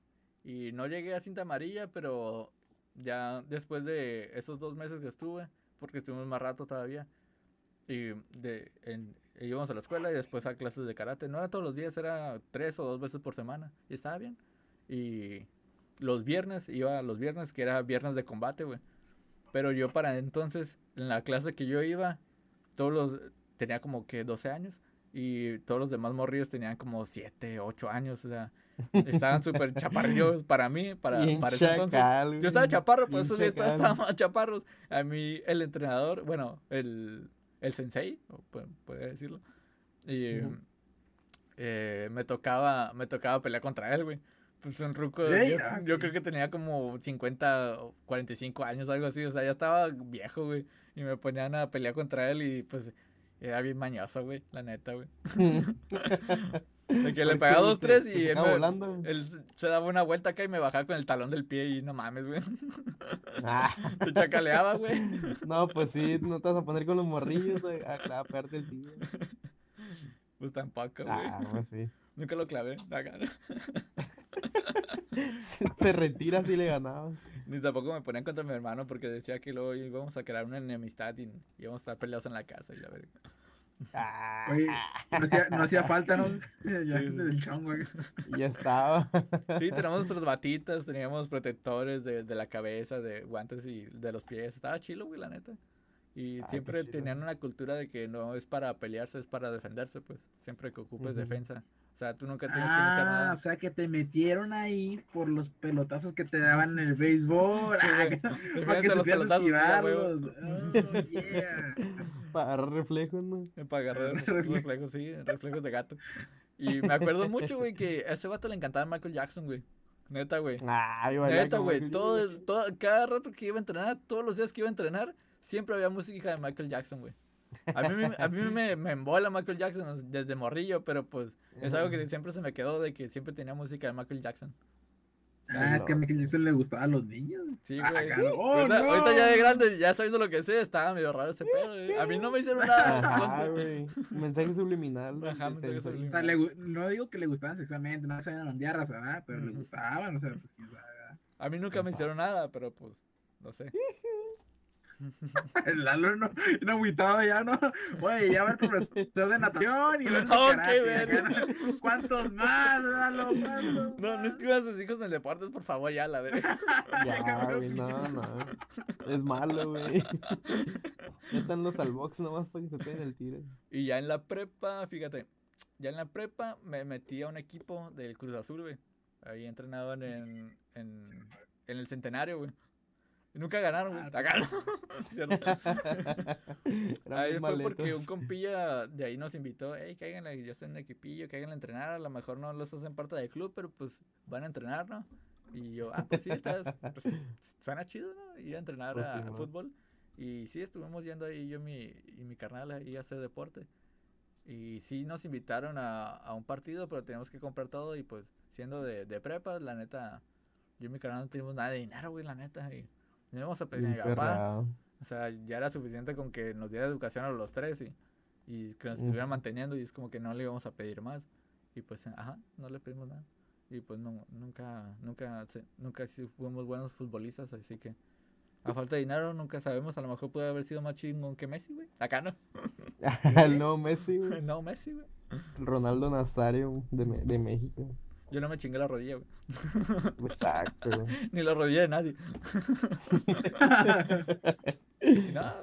y no llegué a cinta amarilla, pero ya después de esos dos meses que estuve, porque estuvimos más rato todavía, y de en, íbamos a la escuela y después a clases de karate. No era todos los días, era tres o dos veces por semana y estaba bien. Y los viernes iba los viernes que era viernes de combate, güey. Pero yo para entonces en la clase que yo iba todos los tenía como que 12 años y todos los demás morrillos tenían como 7, 8 años, o sea, estaban súper chaparrillos para mí, para, para ese entonces. Yo estaba chaparro, por Bien eso ya estaba, chacal. estaba más chaparros. A mí el entrenador, bueno, el, el sensei, podría decirlo, y, Ujú. eh, me tocaba me tocaba pelear contra él, güey. Pues un ruco, Ey, yo, ah, yo creo que tenía como 50 o 45 años, algo así, o sea, ya estaba viejo, güey. Y me ponían a pelear contra él y pues era bien mañoso, güey, la neta, güey. De que le pegaba te- dos, te- tres te y él, sacaba me- volando, güey. él se daba una vuelta acá y me bajaba con el talón del pie y no mames, güey. Ah, Se chacaleaba, güey. no, pues sí, no te vas a poner con los morrillos güey, a a pegarte el tío. Pues tampoco, güey. Ah, pues sí. Nunca lo clavé. acá. Se, se retira si le ganabas. Ni tampoco me ponían contra mi hermano porque decía que luego íbamos a crear una enemistad y íbamos a estar peleados en la casa y la verga. Ah, Oye, no hacía, no hacía falta, ¿no? Ya Sí, sí, desde el chongo, ya estaba. Sí, teníamos nuestras batitas, teníamos protectores de, de la cabeza, de guantes y de los pies. Estaba chilo, güey, la neta. Y Ah, siempre tenían una cultura de que no es para pelearse, es para defenderse, pues. Siempre que ocupes defensa. O sea, tú nunca tienes que iniciar Ah, nada. o sea que te metieron ahí por los pelotazos que te daban en el béisbol. Sí, ah, para que los pelotazos. Oh, yeah. Para agarrar reflejos, ¿no? Para agarrar Reflejo. reflejos, sí, reflejos de gato. Y me acuerdo mucho, güey, que a ese vato le encantaba Michael Jackson, güey. Neta, güey. Valía Neta, güey. Todo, todo, cada rato que iba a entrenar, todos los días que iba a entrenar, siempre había música de Michael Jackson, güey. A mí, me- a mí me, me embola Michael Jackson desde morrillo, pero pues es algo que siempre se me quedó de que siempre tenía música de Michael Jackson. Ah, es que a Michael Jackson le gustaba a los niños. Sí, Ah, güey. oh, ahorita, no. ahorita ya de grande, ya sabiendo lo que sé, estaba medio raro ese pedo, güey. A mí no me hicieron nada. Ajá, güey. Mensaje subliminal. Ajá, mensaje Sensei. O sea, le no digo que le gustaban sexualmente, no se eran diarras, ¿verdad? Pero le gustaban, o sea, pues quién sabe, ¿verdad? A mí nunca me hicieron nada, pero pues, no sé. El Lalo no, no agüitado ya, ¿no? Oye, ya va el profesor de natación y el karate. ¿no? ¿Cuántos más, Lalo? ¿Cuántos No, no más? escribas a sus hijos en deportes, por favor, ya, la verga. Ya, güey, no, no. Es malo, güey. Métanlos al box nomás para que se peguen el tiro. Y ya en la prepa, fíjate, ya en la prepa me metí a un equipo del Cruz Azul, güey. Ahí entrenaban en, en, en el centenario, güey. Nunca ganaron, güey. Ah, Ahí fue porque un compilla de ahí nos invitó, hey, cáiganle, yo estoy en un equipillo, cáiganle a entrenar, a lo mejor no los hacen parte del club, pero pues van a entrenar, ¿no? Y yo, ah, pues sí, está, pues, suena chido, ¿no? Ir a entrenar Pues a, sí, fútbol. Y sí, estuvimos yendo ahí yo y mi, y mi carnal ahí a hacer deporte. Y sí nos invitaron a, a un partido, pero teníamos que comprar todo y pues siendo de, de prepa, la neta, yo y mi carnal no teníamos nada de dinero, güey, la neta. Y no íbamos a pedir perrado. O sea, ya era suficiente con que nos diera educación a los tres y, y que nos estuvieran manteniendo y es como que no le íbamos a pedir más. Y pues, ajá, no le pedimos nada. Y pues no, nunca, nunca, nunca fuimos buenos futbolistas, así que a falta de dinero nunca sabemos, a lo mejor puede haber sido más chingón que Messi, güey. Acá no. El nuevo Messi, güey. No, Messi, güey. Ronaldo Nazario de, de México. Yo no me chingué la rodilla, güey. Exacto, güey. Ni la rodilla de nadie.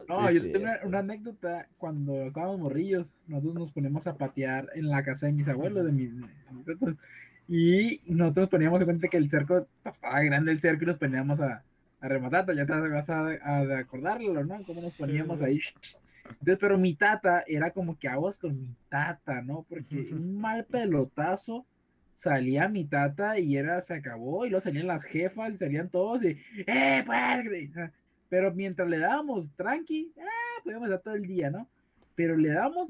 No, yo tengo una, una anécdota cuando estábamos morrillos, nosotros nos poníamos a patear en la casa de mis abuelos, de mis, de mis otros, y nosotros nos poníamos en cuenta que el cerco, pues, estaba grande el cerco y nos poníamos a, a rematar, ya te vas a, a acordarlo, ¿no? Cómo nos poníamos sí. ahí. Entonces, pero mi tata era como que aguas con mi tata, ¿no? Porque un mal pelotazo salía mi tata y era, se acabó, y luego salían las jefas y salían todos y, ¡eh, pues! Pero mientras le dábamos tranqui, ah, podíamos dar todo el día, ¿no? Pero le dábamos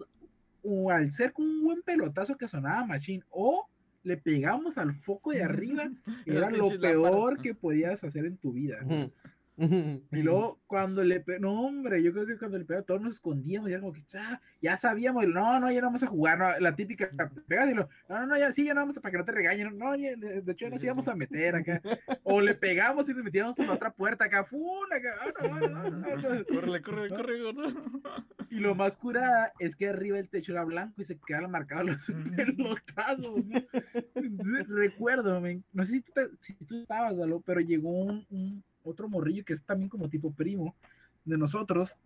al cerco un buen pelotazo que sonaba machine o le pegamos al foco de arriba, era lo peor que podías hacer en tu vida. Y luego cuando le pe- no hombre, yo creo que cuando le pegó todos nos escondíamos y era como que "Ah, ya sabíamos, no, no, ya no vamos a jugar, no, la típica pegas y lo, no, no, no, ya sí, ya no vamos a, para que no te regañen, no, ya, de hecho ya nos íbamos a meter acá, o le pegamos y nos metíamos por la otra puerta acá, ¡fum! acá, ah, no, no, no, córrele, córrele, gordo. Y lo más curada es que arriba el techo era blanco y se quedaban marcados los pelotazos, recuerdo, men, no sé si tú, te- si tú estabas, Galo, pero llegó un, un- otro morrillo que es también como tipo primo de nosotros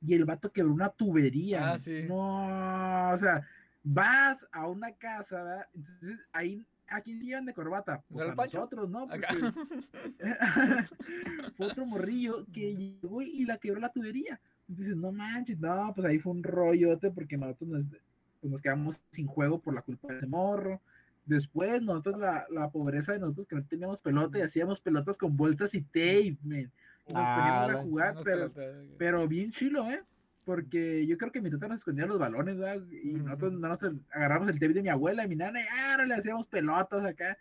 y el vato quebró una tubería. Ah, sí. No, o sea, vas a una casa, ¿verdad? Entonces ahí, ¿a quién llevan de corbata? Pues ¿Al a Pancho? nosotros, ¿no? Porque- fue otro morrillo que llegó y la quebró la tubería. Entonces, no manches, no, pues ahí fue un rollote porque nosotros nos, pues nos quedamos sin juego por la culpa de ese morro. Después, nosotros, la, la pobreza de nosotros que no teníamos pelota y hacíamos pelotas con bolsas y tape, men. Nos Ah, poníamos a jugar, pero, pero bien chilo, ¿eh? Porque yo creo que mi tata nos escondía los balones, ¿verdad? Y nosotros no nos agarramos el tape de mi abuela y mi nana y ahora le hacíamos pelotas acá.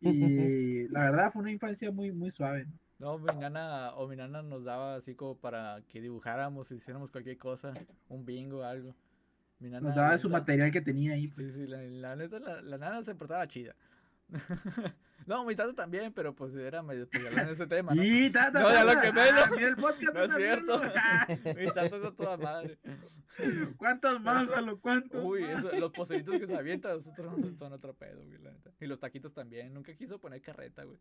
Y la verdad fue una infancia muy, muy suave. ¿no? No, mi nana o mi nana nos daba así como para que dibujáramos, hiciéramos cualquier cosa, un bingo, algo. Mi nana, Nos daba su neta- material que tenía ahí. pues. Sí, sí, la, la neta, la, la nana se portaba chida. no, mi tata también, pero pues era medio especial en ese tema, ¿no? Y tata, No, lo tata, quemé, ah, ¿no? mira el podcast, No es cierto. Mi tata es a toda madre. ¿Cuántos más, Lalo? ¿Cuántos Uy, eso- los poceritos que se avientan, nosotros son otro pedo, güey, la neta. Y los taquitos también, nunca quiso poner carreta, güey.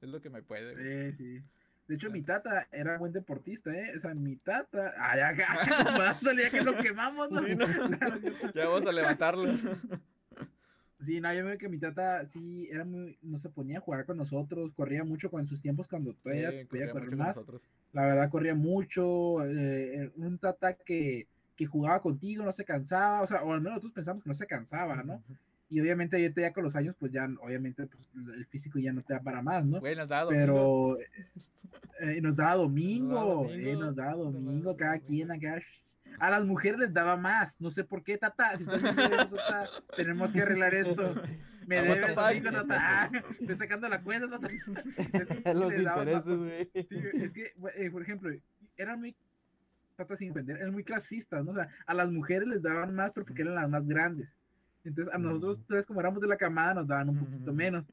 Es lo que me puede, güey. Sí, sí. De hecho, mi tata era buen deportista, ¿eh? O sea, mi tata. Ay, acá, dándole ya que lo quemamos, ¿no? Sí, ¿no? Ya vamos a levantarlo. Sí, no, yo veo que mi tata sí era muy, no se ponía a jugar con nosotros, corría mucho con sus tiempos cuando todavía Sí, podía correr más. La verdad, corría mucho. eh, un tata que, que jugaba contigo, no se cansaba, o sea, o al menos nosotros pensamos que no se cansaba, ¿no? Y obviamente ahorita ya con los años, pues ya, obviamente, pues el físico ya no te da para más, ¿no? Güey, nos da domingo. Pero eh, nos da domingo, Nos da eh, nos domingo, domingo, nos da cada domingo. quien acá. A las mujeres les daba más, no sé por qué, tata. Si estás esto, tata, tenemos que arreglar esto. Me debes domingo, tata. Estoy sacando la cuenta, tata. Los daba intereses, güey. Sí, es que, eh, por ejemplo, eran muy, trata sin ofender, eran muy clasistas, ¿no? O sea, a las mujeres les daban más pero porque eran las más grandes. Entonces, a nosotros, tres, como éramos de la camada, nos daban un poquito menos.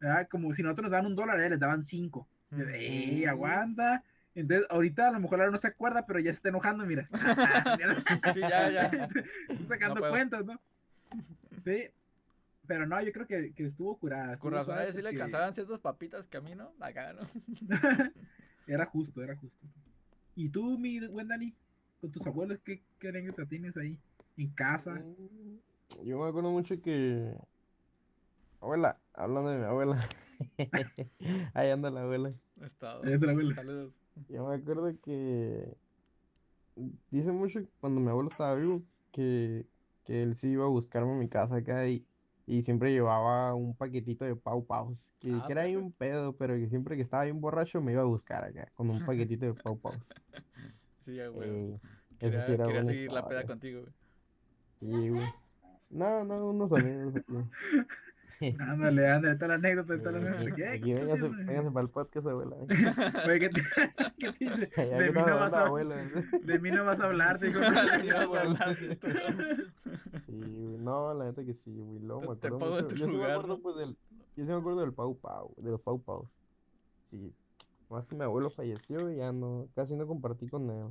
¿verdad? Como si nosotros nos daban un dólar, ellos les daban cinco. Yo, ¡Ey, aguanta! Entonces, ahorita a lo mejor ahora no se acuerda, pero ya se está enojando, mira. Sí, ya, ya. Estoy sacando No cuentas, ¿no? Sí. Pero no, yo creo que, que estuvo curada. Con razón a suave él sí le porque alcanzaban ciertas papitas que a mí, ¿no? Acá, ¿no? Era justo, era justo. ¿Y tú, mi buen Dani, con tus abuelos, qué, qué anécdota tienes ahí? En casa. Yo me acuerdo mucho que. Abuela, hablando de mi abuela. Ahí anda la abuela. Estado. Ahí anda la abuela. Saludos. Yo me acuerdo que. Dice mucho cuando mi abuelo estaba vivo que, que él sí iba a buscarme a mi casa acá y, y siempre llevaba un paquetito de Pau Paus. Que, Ah, que era ahí un pedo, pero que siempre que estaba bien borracho me iba a buscar acá con un paquetito de Pau Paus. Sí, güey. Ey, Quería, sí era quería seguir la peda contigo, güey. Sí, güey. No, no, unos amigos aquí. Ándale, ándale, está la anécdota, está la Eh, anécdota. Aquí ¿Qué estás véngase, para el podcast, abuela. Oye, ¿qué te, qué te dice? Ya De mí, no vas a, abuela. de mí no vas a hablar, digo. Vas a hablar Sí, güey. No, la neta que sí, güey. Luego me Te- te acuerdo pongo en mucho. tu Yo sí me lugar, acuerdo, ¿no? pues, del. Yo sí me acuerdo del Pau Pau, de los Pau Paus. Sí, más que mi abuelo falleció y ya no, casi no compartí con él.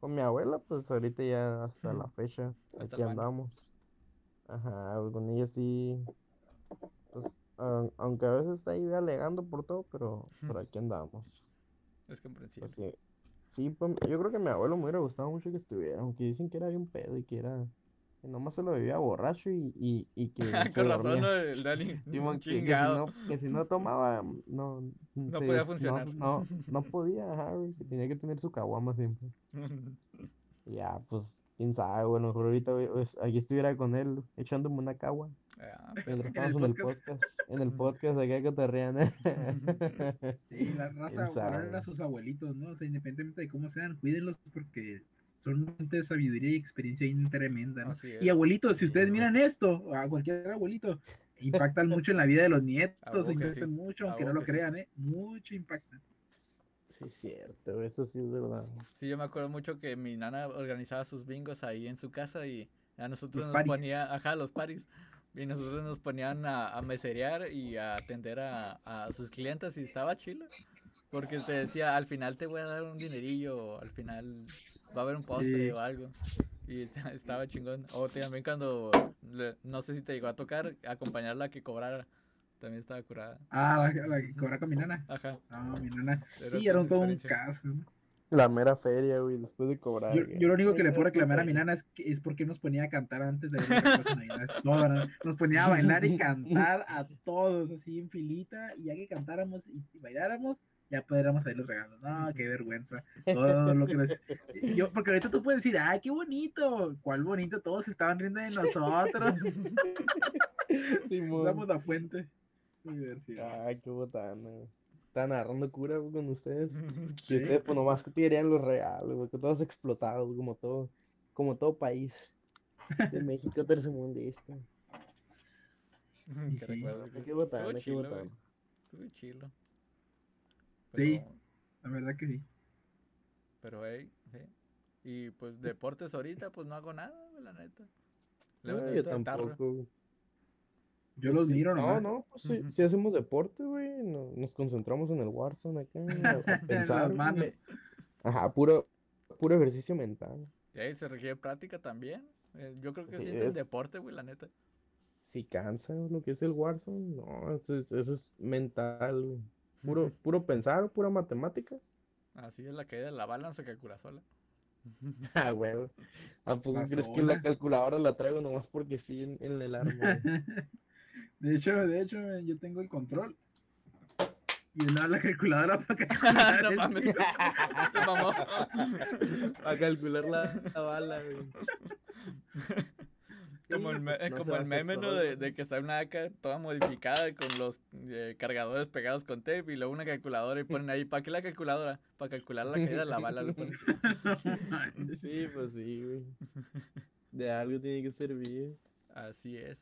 Con mi abuela, pues ahorita ya hasta la fecha, Hasta aquí andamos. Ajá, con ella sí. Pues, a- aunque a veces está ahí alegando por todo, pero, pero aquí andamos. Es comprensible. Pues sí, pues, yo creo que a mi abuelo me hubiera gustado mucho que estuviera, aunque dicen que era bien pedo y que era, que nomás se lo vivía borracho y, y, y que se Con razón. ¿no? El Dani. Simón, que, que si no, que si no tomaba, no, No se- podía no- funcionar. No, no, podía, ajá, güey, que tenía que tener su caguama siempre. Ya, pues, quién sabe, bueno, mejor ahorita pues, aquí estuviera con él, echándome una cagua, Ah, mientras En el estamos en el podcast. en el podcast acá cotorreando. Sí, la raza, ¿Quién valorar sabe? a sus abuelitos, ¿no? O sea, independientemente de cómo sean, cuídenlos porque son gente de sabiduría y experiencia tremenda. Y abuelitos, si Sí, ustedes ¿no? miran esto, a cualquier abuelito, impactan mucho en la vida de los nietos, impactan sí, mucho, aunque no lo sí. crean, ¿eh? Mucho impactan. Sí, es cierto, eso sí es verdad. Sí, yo me acuerdo mucho que mi nana organizaba sus bingos ahí en su casa y a nosotros Los nos paris. ponía, ajá, los paris. Y nosotros nos ponían a, a meserear y a atender a, a sus clientes y estaba chilo. Porque te decía, al final te voy a dar un dinerillo, al final va a haber un postre Sí. o algo. Y estaba chingón. O también cuando, le- no sé si te llegó a tocar, acompañarla a que cobrara. También estaba curada. Ah, la, la que cobra con mi nana. Ajá. No, mi nana. Era Sí, era todo un caso. La mera feria, güey, después de cobrar. Yo, lo único que le puedo reclamar a mi nana es, que, es porque nos ponía a cantar antes de ¿no? Nos ponía a bailar y cantar a todos así en filita y ya que cantáramos y, y bailáramos, ya pudiéramos hacer los regalos. No, qué vergüenza. Todo lo que nos- Yo, porque ahorita tú puedes decir, ay, qué bonito. ¿Cuál bonito? Todos se estaban riendo de nosotros. Simón. Damos la fuente. Diversidad. Ay, qué botana, güey. Están agarrando cura güey, con ustedes. Y ustedes, pues nomás te querían los regalos, güey, que todos explotados, como todo, como todo país de México tercermundista. Qué Sí. recuerdo. Qué botana, qué chilo, botana. güey. Estuvo chilo. Sí. La verdad que sí. Pero, hey, sí. Y pues deportes ahorita, pues no hago nada, la neta. Le No, yo tampoco. Yo los sí, miro No, nomás. no, pues sí, sí hacemos deporte, güey. no- nos concentramos en el Warzone acá, a, a pensar. Las. Ajá, puro, puro ejercicio mental. Se requiere práctica también. Eh, yo creo que Así siente el es. deporte, güey, la neta. Si cansa güey, lo que es el Warzone, no, eso es, eso es mental, güey. Puro, puro pensar, pura matemática. Así es la caída de la bala, no se calcula sola. Ah, güey. ¿A poco crees que la calculadora la traigo nomás porque sí en, en el arma? De hecho, de hecho, yo tengo el control. Y él da la calculadora para calcular. no el mames. tiro. Se mamó. A calcular la, la bala, güey. Como el, me- pues, no como el meme, ¿no? De, de que está una AK toda modificada con los eh, cargadores pegados con tape y luego una calculadora y ponen ahí, ¿para qué la calculadora? Para calcular la caída de la bala. le ponen. Sí, pues sí, güey. De algo tiene que servir. Así es.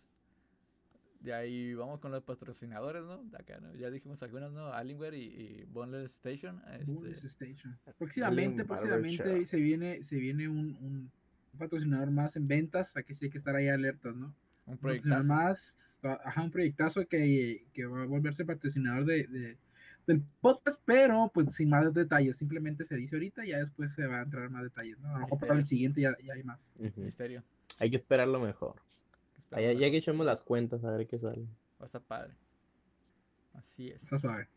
De ahí vamos con los patrocinadores, ¿no? De acá, ¿no? Ya dijimos algunos, ¿no? Alienware y, y Boneless Station. Bonus Este, Station. Próximamente, próximamente se viene, se viene un, un patrocinador más en ventas. Aquí sí hay que estar ahí alertas, ¿no? un Un proyectazo. más, ajá, un proyectazo que, que va a volverse patrocinador de, de- del podcast, pero pues sin más detalles. Simplemente se dice ahorita y ya después se va a entrar más detalles, ¿no? A lo mejor para el siguiente ya, ya hay más. Misterio. Hay que esperar lo mejor. Allá, ya que echamos las cuentas, a ver qué sale. Va a estar padre. Así es. Está suave.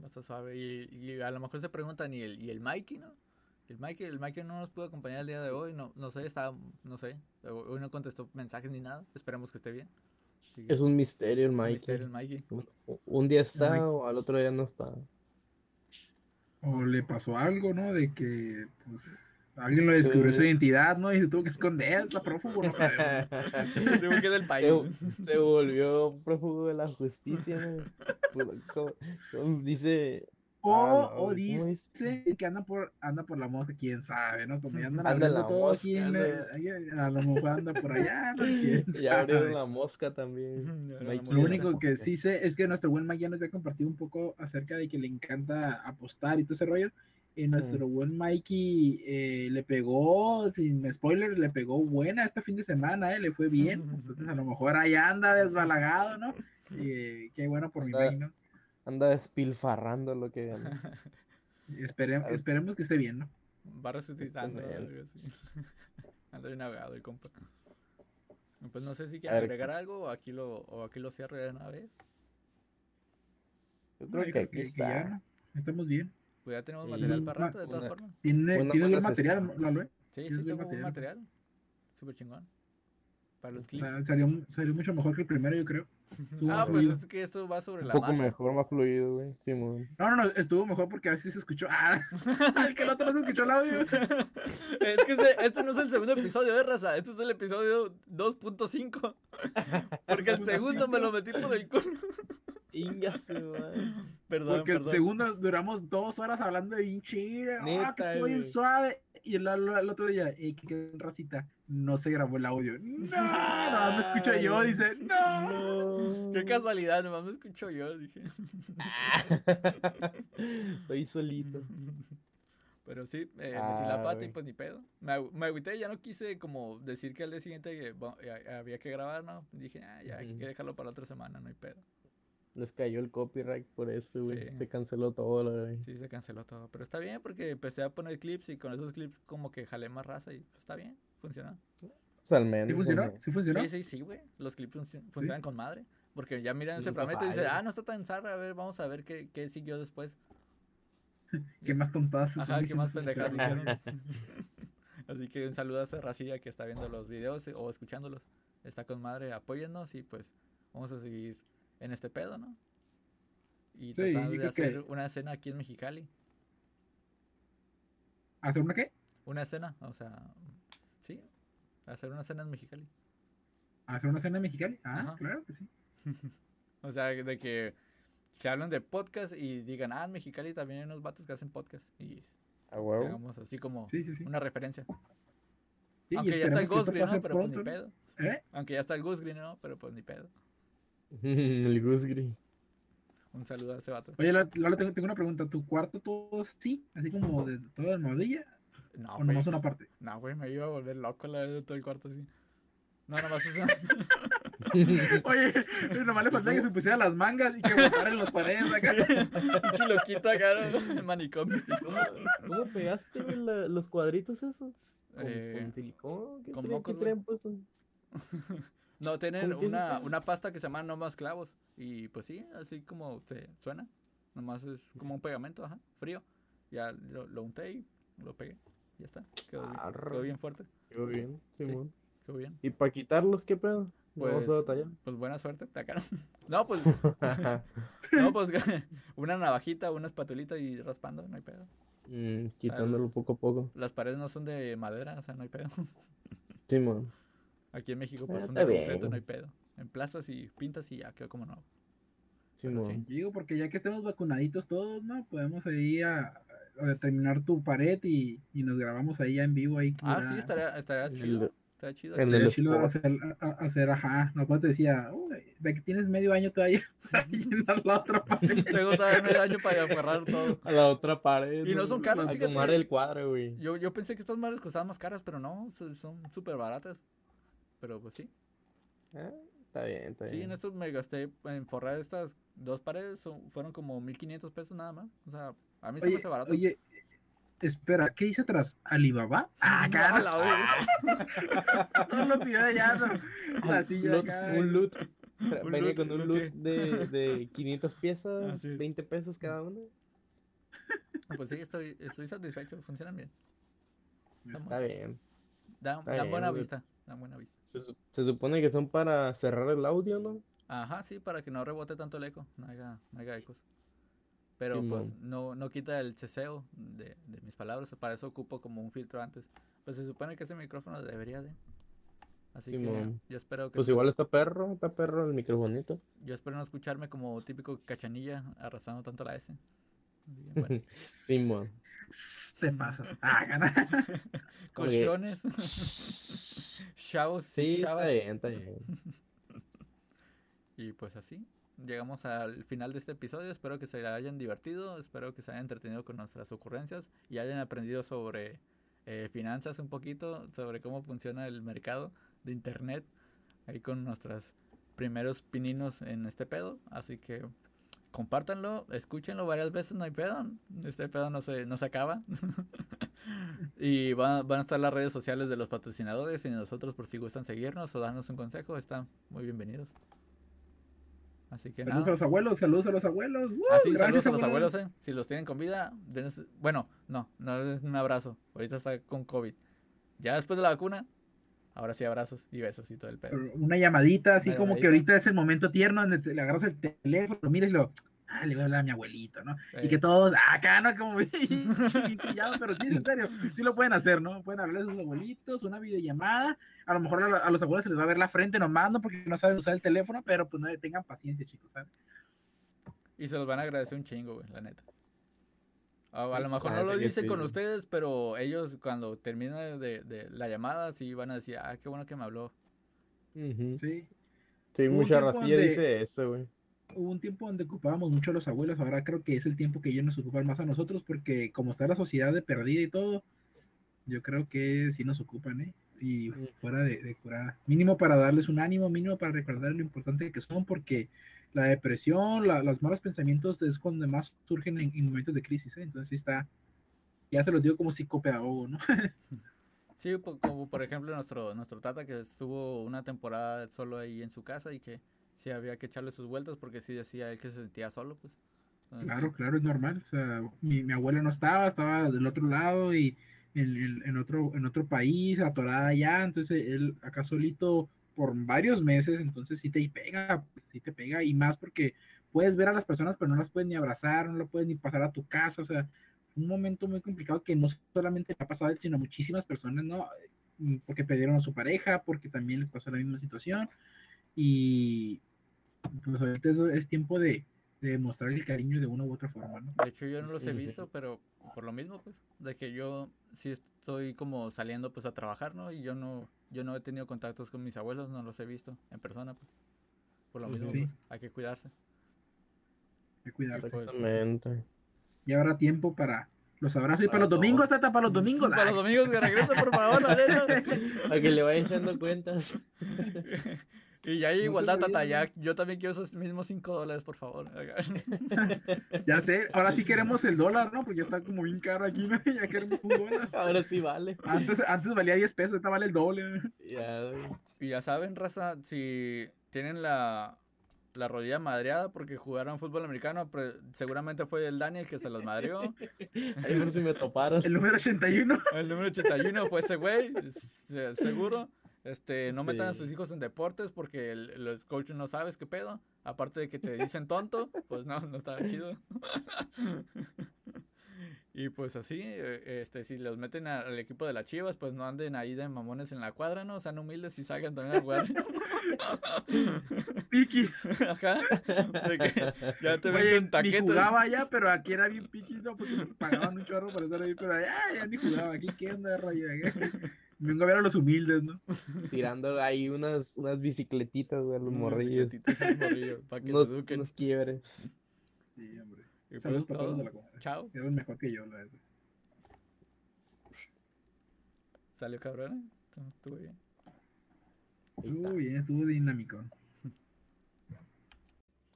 Va a estar suave. Y, y a lo mejor se preguntan, ¿y el, y el Mikey, no? El Mikey, el Mikey no nos pudo acompañar el día de hoy. No, no sé, estaba, no sé. Hoy no contestó mensajes ni nada. Esperemos que esté bien. Es un misterio el es un Mikey. misterio el Mikey. Un, un día está o al otro día no está. O le pasó algo, ¿no? De que, pues, alguien lo descubrió Sí. su identidad, ¿no? Y se tuvo que esconder, está prófugo, no sabemos. Tengo que del país. se, se volvió prófugo de la justicia. ¿no? Pues, como- como dice. O, Ah, o ¿cómo dice que anda por, anda por la mosca, quién sabe, ¿no? Como ya andan Anda la todo aquí, mosca, en el- anda. ahí, a lo mejor anda por allá, ¿no? ¿Quién Ya abrieron sabe? la mosca también. La Lo único que sí sé es que nuestro buen Mike ya nos ha compartido un poco acerca de que le encanta apostar y todo ese rollo. Y nuestro buen Mikey eh, le pegó, sin spoiler, le pegó buena este fin de semana, ¿eh? le fue bien. Entonces a lo mejor ahí anda desbalagado, ¿no? Y, eh, qué bueno por mi Anda- Mike, ¿no? Anda despilfarrando lo que espere- Al- esperemos que esté bien, ¿no? Va resucitando. Exactamente. Algo así. Anda bien ahogado el compa. Pues no sé si ver, agregar algo o aquí lo, o aquí lo cierro de una vez. Yo creo que aquí está. ¿no? Estamos bien. Pues ya tenemos material para rato, de todas una- formas. Tiene, Una tiene buen material. Lalo, ¿eh? Sí, sí, tengo un material. material. Súper chingón. Para los clips. Ah, Salió, salió mucho mejor que el primero, yo creo. estuvo Ah, pues fluido. es que esto va sobre Un la poco marcha. mejor, más fluido, güey. Simón. No, no, no, estuvo mejor porque a ver si se escuchó. Ah, el que el otro no se escuchó el audio. es que este, este no es el segundo episodio de raza, este es el episodio 2.5. Porque el segundo me lo metí por el culo. Perdón, Porque el perdón. segundo duramos dos horas hablando de bien chido. Ah, que estoy bien suave. Y el, el- el otro día, que quedó en racita, no se grabó el audio. No, no, me escucho yo, dice, no. No. Qué casualidad, nomás me escucho yo, dije. Estoy solito. Pero sí, eh, metí la pata y pues ni pedo. Me, me agüité, ya no quise como decir que al día siguiente eh, eh, había que grabar, ¿no? Dije, ah, ya, hay que dejarlo para la otra semana, no hay pedo. Les cayó el copyright por eso, güey. Sí. Se canceló todo, güey. Sí, se canceló todo. Pero está bien porque empecé a poner clips y con esos clips como que jalé más raza y pues está bien, funcionó. Pues al menos. ¿Sí funcionó? ¿Sí funcionó? Sí, sí, sí, güey. Los clips funci- funcionan con madre. Porque ya miran ese fragmento y dicen, ah, no está tan zarra, a ver, vamos a ver qué, qué siguió después. ¿Qué más tontadas Ajá, qué más pendejadas dijeron. Así que un saludo a esa racilla que está viendo los videos eh, o escuchándolos. Está con madre, apóyennos y pues vamos a seguir en este pedo, ¿no? Y Sí, tratando yo de que- hacer una escena aquí en Mexicali. ¿Hacer una qué? Una escena, o sea, sí, hacer una escena en Mexicali. ¿Hacer una cena mexicana? Ah, Ajá. claro que sí. O sea, de que se hablan de podcast y digan, ah, en Mexicali también hay unos vatos que hacen podcast. Y A huevo. hagamos así como Sí, sí, sí. una referencia. Aunque ya está el esperemos que esto Ghost Green, ¿no? Pero pues ni pedo. ¿Eh? Aunque ya está el Goose Green, ¿no? Pero pues ni pedo. el Goose Green. Un saludo a ese vato. Oye, Lalo, Lalo, tengo, tengo una pregunta. ¿Tu cuarto todo así? ¿Así como de toda almohadilla? No, ¿O nomás una parte? No, güey, me iba a volver loco la verdad, todo el cuarto así. No, nomás eso. Oye, nomás le faltaba que se pusiera las mangas y que botara en las paredes acá. Pinche loquito acá, ¿no? El manicomio. ¿Cómo, cómo pegaste la- los cuadritos esos? ¿Con, Eh, con silicón? ¿Qué con? No, tienen ¿Con qué una, una pasta que se llama No Más Clavos. Y pues sí, así como se suena. Nomás es como un pegamento, ajá, frío. Ya lo, lo unté y lo pegué. Ya está. Quedó bien, quedó bien fuerte. Quedó bien, Simón. Quedó bien. ¿Y para quitarlos qué pedo? Pues, pues buena suerte. Acá. No, pues, no, pues una navajita, una espatulita y raspando, no hay pedo. Mm, quitándolo poco a poco. Las paredes no son de madera, o sea, no hay pedo. Simón. Aquí en México, pues Ah, un está día completo no hay pedo. En plazas y pintas y ya quedó como no. Simón. Digo, porque ya que estemos vacunaditos todos, ¿no? Podemos ahí a, a terminar tu pared y, y nos grabamos ahí ya en vivo ahí. Ah, sí, estaría, estaría El- chido. Estaría chido. el los chido sports. hacer, hacer, ajá. No, pues te decía, "Uy, de que tienes medio año todavía para llenar la otra pared. Tengo todavía medio año para aferrar todo. A la otra pared. Y no son caros, A fíjate. tomar el cuadro, güey. Yo, yo pensé que estas madres costaban más caras, pero no, so- son súper baratas. Pero pues sí. Ah, está bien, está Sí, en bien. esto me gasté en forrar estas dos paredes, son- fueron como 1500 pesos nada más. O sea, a mí se me hace barato. oye, espera, ¿qué dice atrás? ¿Alibaba? Ah, verga. No lo pidió ya, no. Ah, un loot. Un Venía loot, con un ¿loot de, de 500 piezas, es. 20 pesos cada uno. Pues sí, estoy, estoy satisfecho, funcionan bien. Está bien. Dan, bien, buena güey. vista, dan buena vista. Se, su- se supone que son para cerrar el audio, ¿no? Ajá, sí, para que no rebote tanto el eco, no haya, no haya ecos. Pero pues no, no quita el ceseo de, de mis palabras, para eso ocupo como un filtro antes. Pues se supone que ese micrófono debería de. Así Simón. que yo espero que Pues no- igual está perro, está perro el microfonito. yo espero no escucharme como típico cachanilla arrastrando tanto la S. Bueno, Simón. Te pasas. Ah, gana. Colchones, chavos, Sí, está chavas. bien, está bien. Y pues así, llegamos al final de este episodio. Espero que se hayan divertido, espero que se hayan entretenido con nuestras ocurrencias y hayan aprendido sobre eh, finanzas un poquito, sobre cómo funciona el mercado de internet, ahí con nuestros primeros pininos en este pedo. Así que compártanlo, escúchenlo varias veces, no hay pedo. Este pedo no se, no se acaba. y van, van a estar las redes sociales de los patrocinadores y nosotros por si gustan seguirnos o darnos un consejo, están muy bienvenidos. Así que Saludos a los abuelos, saludos a los abuelos. Gracias, saludos a los abuelos. eh. Si los tienen con vida, denles- bueno, no, no les un abrazo. Ahorita está con COVID. Ya después de la vacuna, ahora sí abrazos y besos y todo el pedo. Una llamadita, así Una como que ahorita es el momento tierno donde te- le agarras el teléfono, y lo. Ah, le voy a hablar a mi abuelito, ¿no? Y que todos, "Ah, acá, ¿no? Como chillado, pero sí, en serio, sí lo pueden hacer, ¿no? Pueden hablar a sus abuelitos, una videollamada. A lo mejor a, lo- a los abuelos se les va a ver la frente nomás, ¿no? Porque no saben usar el teléfono, pero pues no tengan paciencia, chicos, ¿sabes? Y se los van a agradecer un chingo, güey, la neta. A, a lo mejor no lo que dicen con ustedes, pero ellos cuando termine de, de la llamada, sí van a decir, ah, qué bueno que me habló. Sí. Sí, mucha racilla dice eso, güey. Hubo un tiempo donde ocupábamos mucho a los abuelos, ahora creo que es el tiempo que ellos nos ocupan más a nosotros, porque como está la sociedad de perdida y todo, yo creo que sí nos ocupan, ¿eh? Y fuera de, de curada. Mínimo para darles un ánimo, mínimo para recordar lo importante que son, porque la depresión, la- los malos pensamientos es cuando más surgen en, en momentos de crisis, ¿eh? Entonces sí está, ya se los digo como psicopedagogo, ¿no? Sí, como por ejemplo nuestro, nuestro tata que estuvo una temporada solo ahí en su casa y que sí había que echarle sus vueltas porque sí decía él que se sentía solo, pues. Entonces, Claro, claro, es normal. O sea, mi, mi abuela no estaba, estaba del otro lado y en, en- en otro, en otro país, atorada allá. Entonces, él acá solito por varios meses, entonces sí te pega, pues, sí te pega. Y más porque puedes ver a las personas, pero no las puedes ni abrazar, no las puedes ni pasar a tu casa. O sea, un momento muy complicado que no solamente le ha pasado a él, sino a muchísimas personas, ¿no? Porque perdieron a su pareja, porque también les pasó la misma situación. Y pues ahorita es tiempo de, de demostrar el cariño de una u otra forma, ¿no? De hecho yo no los he sí. visto, pero por lo mismo, pues, de que yo sí estoy como saliendo pues a trabajar, ¿no? Y yo no, yo no he tenido contactos con mis abuelos, no los he visto en persona, pues. Por lo mismo, Sí. pues, hay que cuidarse. Hay que cuidarse. Pues, Exactamente. Y habrá tiempo para los abrazos. Y para los domingos, tata, para los domingos. Para los domingos que regrese, por favor. Para que le vaya echando cuentas. Y ya hay igualdad, tata, ya, yo también quiero esos mismos 5 dólares, por favor. Ya sé, ahora sí queremos el dólar, ¿no? Porque ya está como bien caro aquí, ¿no? Ya queremos un dólar. Ahora sí vale. Antes, antes valía 10 pesos, ahorita vale el doble. güey. Y ya saben, raza, si tienen la, la rodilla madreada porque jugaron fútbol americano, pre- seguramente fue el Daniel que se los madreó. Ahí si me toparon. El número 81. El número 81 fue ese güey, se- seguro. Este, no metan a sus hijos en deportes porque el- los coaches no sabes qué pedo. Aparte de que te dicen tonto, pues no, no está chido. Y pues así, eh, este, si los meten a- al equipo de las Chivas, pues no anden ahí de mamones en la cuadra, ¿no? Sean humildes y salgan también a jugar. Piqui. Ajá. De que ya te Oye, venden ni taquetas. jugaba allá, pero aquí era bien piquito porque me pagaban un chorro por estar ahí, pero ya ni jugaba. Aquí, ¿qué onda, rollo? Vengo a ver a los humildes, ¿no? Tirando ahí unas, unas bicicletitas, güey, a los Unas morrillos. bicicletitas a los morrillos, para que Unos, se unos quiebres. Sí, hombre. Y Saludos pues para todos todo. de la comunidad. Chao. Eres mejor que yo, la verdad. Salió cabrón, ¿eh? Estuvo- Estuvo bien. Estuvo bien, estuvo dinámico.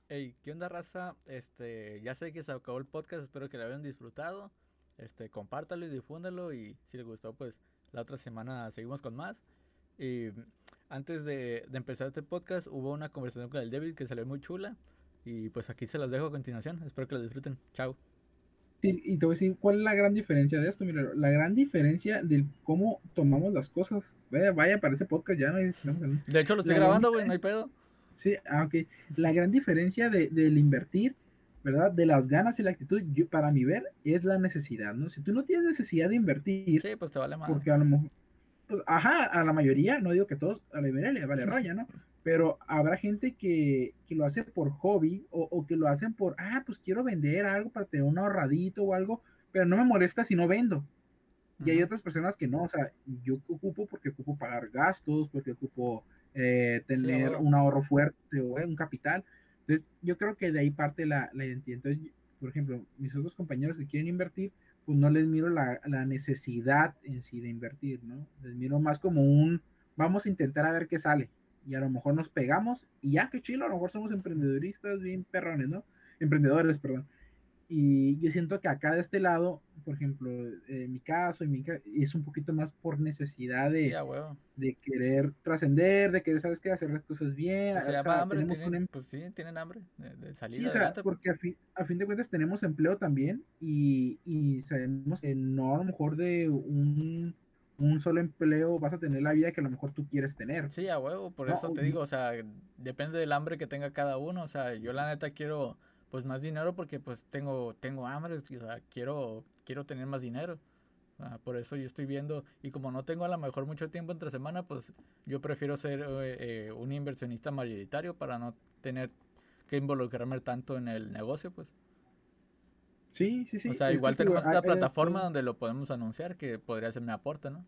Hey, ¿qué onda, raza? Este, ya sé que se acabó el podcast, espero que lo hayan disfrutado. Este, compártalo y difúndalo y si les gustó, pues la otra semana seguimos con más. Y antes de, de empezar este podcast hubo una conversación con el David que salió muy chula y pues aquí se las dejo a continuación. Espero que lo disfruten. Chao. Sí, y te voy a decir cuál es la gran diferencia de esto. Mira, la gran diferencia de cómo tomamos las cosas. Vaya, vaya para ese podcast ya no hay-. De hecho, lo estoy La gran grabando, güey, no hay pedo. Sí, ah, ok. La gran diferencia de, del invertir, ¿verdad? De las ganas y la actitud, yo, para mi ver, es la necesidad, ¿no? Si tú no tienes necesidad de invertir, Sí, pues te vale más. porque a lo mejor, pues, ajá, a la mayoría, no digo que todos, a la mayoría le vale raya, ¿no? Pero habrá gente que, que lo hace por hobby o, o que lo hacen por, ah, pues quiero vender algo para tener un ahorradito o algo, pero no me molesta si no vendo. Y hay otras personas que no, o sea, yo ocupo porque ocupo pagar gastos, porque ocupo eh, tener huevo. un ahorro fuerte o eh, un capital. Entonces, yo creo que de ahí parte la, la identidad. Entonces, por ejemplo, mis otros compañeros que quieren invertir, pues no les miro la, la necesidad en sí de invertir, ¿no? Les miro más como un, vamos a intentar a ver qué sale. Y a lo mejor nos pegamos y ya, qué chilo, a lo mejor somos emprendedoristas bien perrones, ¿no? Emprendedores, perdón. Y yo siento que acá de este lado, por ejemplo, en mi caso, en mi ca- es un poquito más por necesidad de, Sí, querer trascender, de querer, ¿sabes qué? Hacer las cosas bien. O sea, hambre, tenemos un em- pues sí, tienen hambre de, de salir Sí, o sea, adelante. porque a fin, a fin de cuentas tenemos empleo también y, y sabemos que no a lo mejor de un, un solo empleo vas a tener la vida que a lo mejor tú quieres tener. Sí, a huevo, por No, eso te digo, o sea, depende del hambre que tenga cada uno, o sea, yo la neta quiero pues más dinero porque pues tengo tengo hambre, o sea, quiero quiero tener más dinero. Por eso yo estoy viendo y como no tengo a lo mejor mucho tiempo entre semana, pues yo prefiero ser eh, eh, un inversionista mayoritario para no tener que involucrarme tanto en el negocio, pues. Sí, sí, sí. o sea, es igual tenemos esta plataforma donde lo podemos anunciar que podría ser mi aporte, ¿no?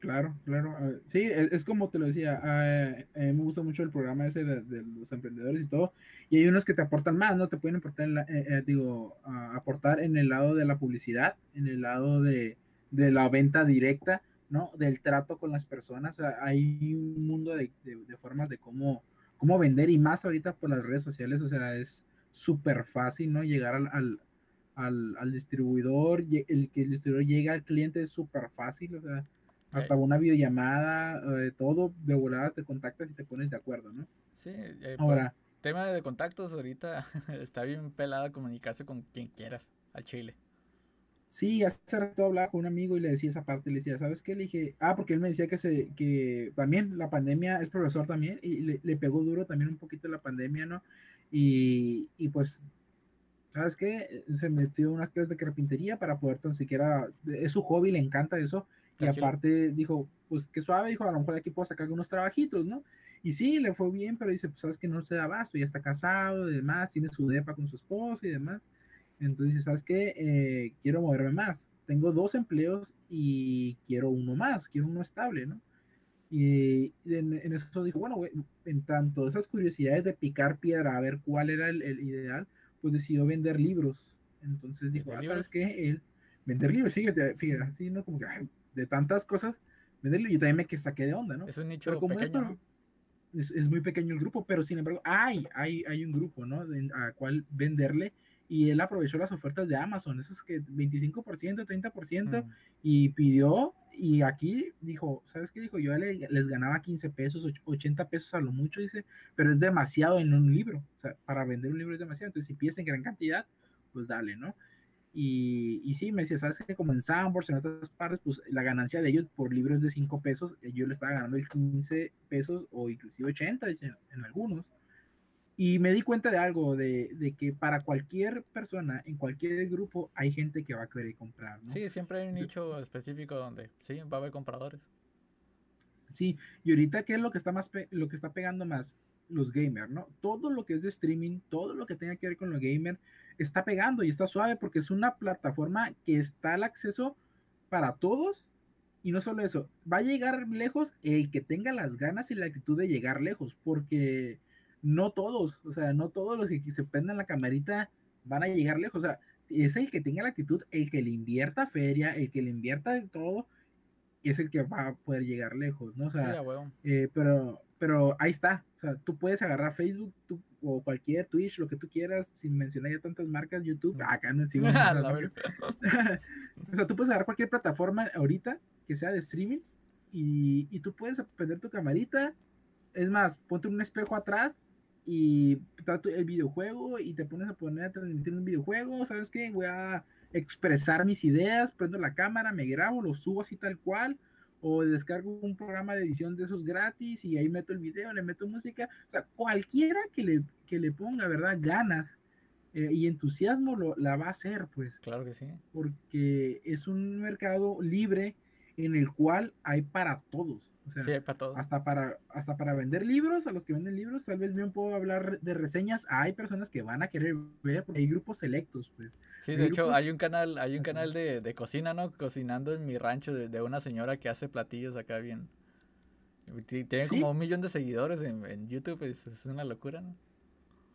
Claro, claro. Sí, es, es como te lo decía, eh, me gusta mucho el programa ese de, los emprendedores y todo, y hay unos que te aportan más, ¿no? Te pueden aportar, en la- eh, eh, digo, ah, aportar en el lado de la publicidad, en el lado de, de la venta directa, ¿no? Del trato con las personas. Hay un mundo de, de- formas de cómo, cómo vender y más ahorita por las redes sociales, o sea, es súper fácil, ¿no? Llegar al, al, al, al distribuidor, el que el distribuidor llega al cliente es súper fácil, o sea, hasta una videollamada, eh, todo de volada te contactas y te pones de acuerdo, ¿no? Sí, eh, Ahora, tema de contactos ahorita está bien pelada comunicarse con quien quieras al chile. sí, hace rato hablaba con un amigo y le decía esa parte, le decía, ¿sabes qué? Le dije, ah, porque él me decía que se, que también la pandemia, es profesor también, y le, le pegó duro también un poquito la pandemia, ¿no? Y, y pues, ¿sabes qué? Se metió unas clases de carpintería para poder tan siquiera, es su hobby, le encanta eso, y aparte dijo, pues qué suave, dijo, a lo mejor de aquí puedo sacar unos trabajitos, ¿no? Y sí, le fue bien, pero dice, pues sabes que no se da abasto, ya está casado y demás, tiene su depa con su esposa y demás. Entonces, dice, ¿sabes qué? Eh, quiero moverme más. Tengo dos empleos y quiero uno más, quiero uno estable, ¿no? Y en, en eso dijo, bueno, en tanto esas curiosidades de picar piedra, a ver cuál era el, el ideal, pues decidió vender libros. Entonces dijo, ¿Vender ah? ¿sabes qué? Él, vender libros, fíjate, fíjate, así, ¿no? Como que ay, de tantas cosas, vender libros, yo también me que saqué de onda, ¿no? Es un nicho Pero como es, pequeño, pero- ¿no? es, es muy pequeño el grupo, pero sin embargo, hay, hay, hay un grupo, ¿no? De- a cual venderle y él aprovechó las ofertas de Amazon, esos que 25%, 30% Mm. y pidió y aquí dijo, ¿sabes qué dijo? Yo le- les ganaba 15 pesos, och- 80 pesos a lo mucho, dice, pero es demasiado en un libro, o sea, para vender un libro es demasiado, entonces si pides en gran cantidad, pues dale, ¿no? Y, y sí, me decía, ¿sabes qué? Como en Sandbox, en otras partes, pues la ganancia de ellos por libro es de 5 pesos, eh, yo le estaba ganando el 15 pesos o inclusive 80, dice, en algunos. Y me di cuenta de algo, de, de, que para cualquier persona, en cualquier grupo, hay gente que va a querer comprar. ¿no? Sí, siempre hay un nicho específico donde sí, va a haber compradores. Sí, y ahorita, ¿qué es lo que está más lo que está pegando más? Los gamers, ¿no? Todo lo que es de streaming, todo lo que tenga que ver con los gamers, está pegando y está suave porque es una plataforma que está al acceso para todos. Y no solo eso, va a llegar lejos el que tenga las ganas y la actitud de llegar lejos, porque no todos, o sea, no todos los que se prendan la camarita van a llegar lejos, o sea, es el que tenga la actitud, el que le invierta feria, el que le invierta todo, es el que va a poder llegar lejos, ¿no? O sea, eh, pero, pero ahí está, o sea, tú puedes agarrar Facebook o cualquier Twitch, lo que tú quieras, sin mencionar ya tantas marcas, YouTube, acá no sigo. o sea, tú puedes agarrar cualquier plataforma ahorita que sea de streaming y, y tú puedes prender tu camarita, es más, ponte un espejo atrás y el videojuego y te pones a poner a transmitir un videojuego, ¿sabes qué? Voy a expresar mis ideas, prendo la cámara, me grabo, lo subo así tal cual, o descargo un programa de edición de esos gratis y ahí meto el video, le meto música, o sea, cualquiera que le, que le ponga, ¿verdad? Ganas eh, y entusiasmo lo, la va a hacer, pues. Claro que sí. Porque es un mercado libre en el cual hay para todos. O sea, sí, para todos. Hasta para, hasta para vender libros, a los que venden libros, tal vez bien puedo hablar de reseñas. Hay personas que van a querer ver, porque hay grupos selectos, pues. Sí, de hecho, hay un canal, hay un canal de, de cocina, ¿no? Cocinando en mi rancho de, de, una señora que hace platillos acá bien. Tiene como un millón de seguidores en, en YouTube, es, es una locura, ¿no?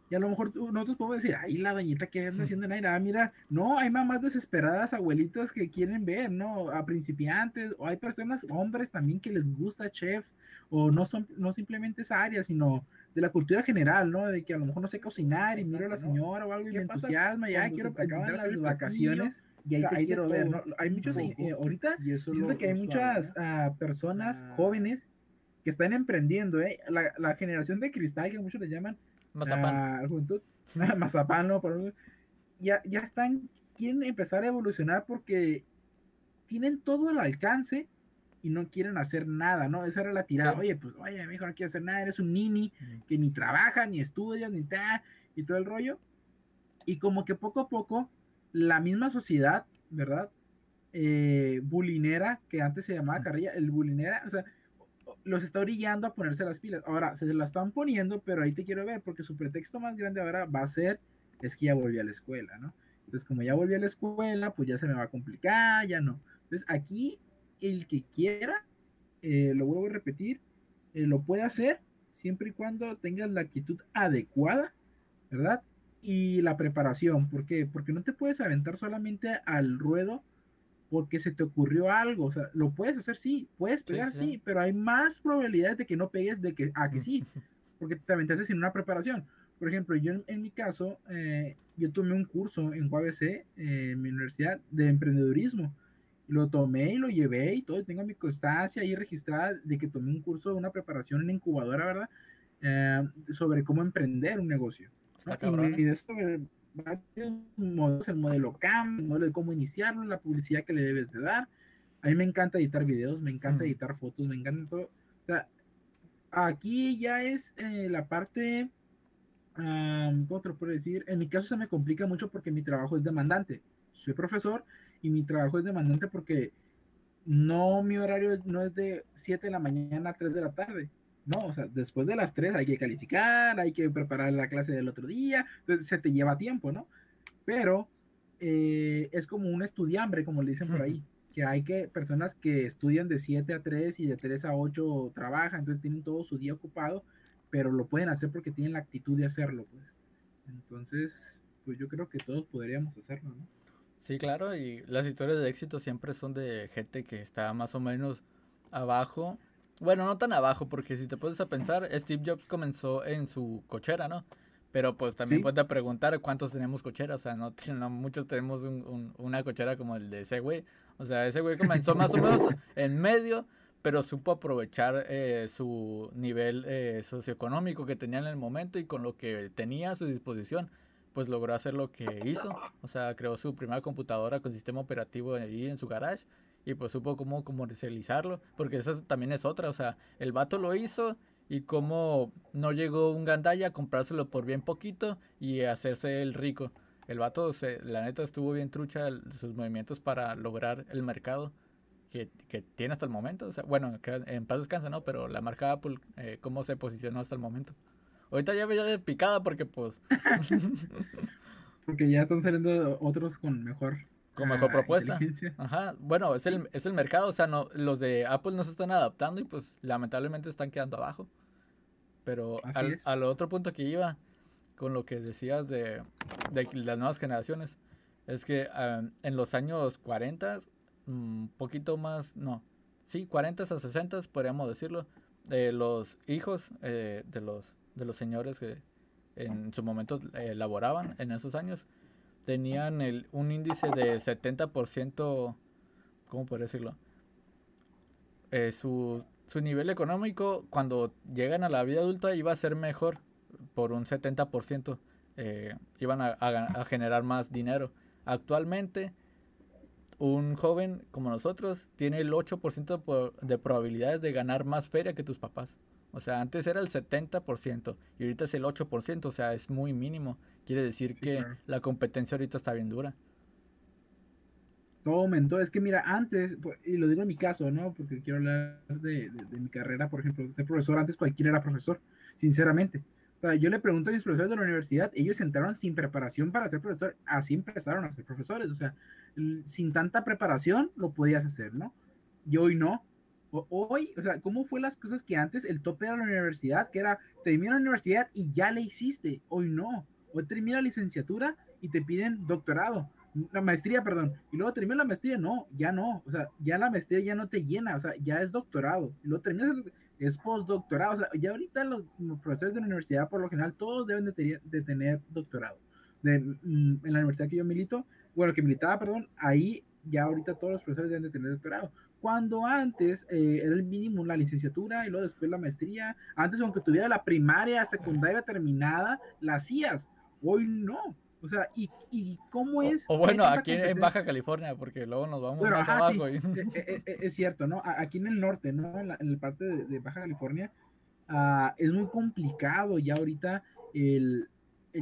Y a lo mejor nosotros podemos decir, ay, la doñita que anda haciendo nada, mira, no, hay mamás desesperadas, abuelitas que quieren ver, ¿no? A principiantes, o hay personas, hombres también que les gusta chef, o no son, no simplemente esa área, sino de la cultura general, ¿no? De que a lo mejor no sé cocinar y miro a la señora o algo y me entusiasma, ya quiero acabar las vacaciones y ahí te quiero ver, ¿no? Hay muchos, eh, ahorita, siento que hay muchas uh, personas ah. jóvenes que están emprendiendo, ¿eh? La, la generación de cristal, que muchos le llaman, Mazapán. Juventud. Mazapán, ¿no? ya, ya están, quieren empezar a evolucionar porque tienen todo el alcance y no quieren hacer nada, ¿no? Esa era la tirada. Oye, pues, oye, mi hijo no quiere hacer nada, eres un nini que ni trabaja, ni estudia, ni tal, y todo el rollo. Y como que poco a poco, la misma sociedad, ¿verdad? Eh, bulinera, que antes se llamaba carrilla, el bulinera, o sea, los está orillando a ponerse las pilas. Ahora, se las están poniendo, pero ahí te quiero ver, porque su pretexto más grande ahora va a ser, es que ya volví a la escuela, ¿no? Entonces, como ya volví a la escuela, pues ya se me va a complicar, ya no. Entonces, aquí, el que quiera, eh, lo vuelvo a repetir, eh, lo puede hacer siempre y cuando tengas la actitud adecuada, ¿verdad? Y la preparación, ¿por qué? Porque no te puedes aventar solamente al ruedo porque se te ocurrió algo, o sea, lo puedes hacer, sí, puedes pegar, sí, pero hay más probabilidades de que no pegues de que a que sí, porque te aventaste sin una preparación. Por ejemplo, yo en, mi caso, eh, yo tomé un curso en UABC, eh, en mi universidad, de emprendedurismo. Lo tomé y lo llevé y todo, tengo mi constancia ahí registrada de que tomé un curso de una preparación en incubadora, ¿verdad? Eh, sobre cómo emprender un negocio. Está cabrón, y, de eso modelos, el modelo CAM, el modelo de cómo iniciarlo, la publicidad que le debes de dar. A mí me encanta editar videos, me encanta mm. editar fotos, me encanta todo. O sea, aquí ya es eh, la parte, um, ¿cómo te lo puedo decir? En mi caso se me complica mucho porque mi trabajo es demandante. Soy profesor y mi trabajo es demandante porque no, mi horario no es de 7 de la mañana a 3 de la tarde. No, o sea, después de las tres hay que calificar, hay que preparar la clase del otro día, entonces se te lleva tiempo, ¿no? Pero eh, es como un estudiambre, como le dicen por ahí, que hay que personas que estudian de 7 a 3 y de 3 a 8 trabajan, entonces tienen todo su día ocupado, pero lo pueden hacer porque tienen la actitud de hacerlo, pues. Entonces, pues yo creo que todos podríamos hacerlo, ¿no? Sí, claro, y las historias de éxito siempre son de gente que está más o menos abajo bueno, no tan abajo, porque si te puedes a pensar, Steve Jobs comenzó en su cochera, ¿no? Pero pues también puedes preguntar cuántos tenemos cocheras, o sea, no, no muchos tenemos un, una cochera como el de ese güey. O sea, ese güey comenzó más o menos en medio, pero supo aprovechar eh, su nivel eh, socioeconómico que tenía en el momento y con lo que tenía a su disposición, pues logró hacer lo que hizo. O sea, creó su primera computadora con sistema operativo ahí en su garage y pues supo cómo comercializarlo, porque esa también es otra, o sea, el vato lo hizo y cómo no llegó un gandaya a comprárselo por bien poquito y hacerse el rico. El vato, se, la neta, estuvo bien trucha sus movimientos para lograr el mercado que, que, tiene hasta el momento. Bueno, en paz descansa, ¿no? Pero la marca Apple, eh, ¿cómo se posicionó hasta el momento? Ahorita ya veía de picada porque, pues... porque ya están saliendo otros con mejor... Con mejor ah, propuesta. Ajá. Bueno, es el, es el mercado. O sea, no, los de Apple no se están adaptando y, pues, lamentablemente están quedando abajo. Pero al, al otro punto que iba con lo que decías de, de las nuevas generaciones, es que ah, en los años 40, un mm, poquito más, no, sí, 40 a 60 podríamos decirlo, de los hijos eh, de, los, de los señores que en su momento eh, laboraban en esos años, tenían el, un índice de 70%, ¿cómo puedo decirlo? Eh, su, su nivel económico cuando llegan a la vida adulta iba a ser mejor por un 70%. Eh, iban a, generar más dinero. Actualmente, un joven como nosotros tiene el 8% de probabilidades de ganar más feria que tus papás. O sea, antes era el 70% y ahorita es el 8%, o sea, es muy mínimo. Quiere decir que la competencia ahorita está bien dura. Todo aumentó. Es que mira, antes, y lo digo en mi caso, ¿no? Porque quiero hablar de, de mi carrera, por ejemplo, ser profesor. Antes cualquiera era profesor, sinceramente yo le pregunto a mis profesores de la universidad, ellos entraron sin preparación para ser profesor, así empezaron a ser profesores, o sea, sin tanta preparación lo podías hacer, ¿no? Y hoy no. hoy, o sea, ¿cómo fue las cosas que antes el tope de la universidad, que era, termina la universidad y ya le hiciste? Hoy no. Hoy termina la licenciatura y te piden doctorado, la maestría, perdón, y luego termina la maestría, no, ya no, o sea, ya la maestría ya no te llena, o sea, ya es doctorado, y luego terminas es postdoctorado. O sea, ya ahorita los, profesores de la universidad, por lo general, todos deben de, tener doctorado. De, mm, en la universidad que yo milito, bueno, que militaba, perdón, ahí ya ahorita todos los profesores deben de tener doctorado. Cuando antes eh, era el mínimo la licenciatura y luego después la maestría. Antes, aunque tuviera la primaria, secundaria terminada, la hacías. Hoy no. O sea, ¿y, y cómo es? O, bueno, aquí en Baja California, porque luego nos vamos más abajo. E, e, e, es, cierto, ¿no? Aquí en el norte, ¿no? En la, parte de, Baja California, ah, es muy complicado ya ahorita el,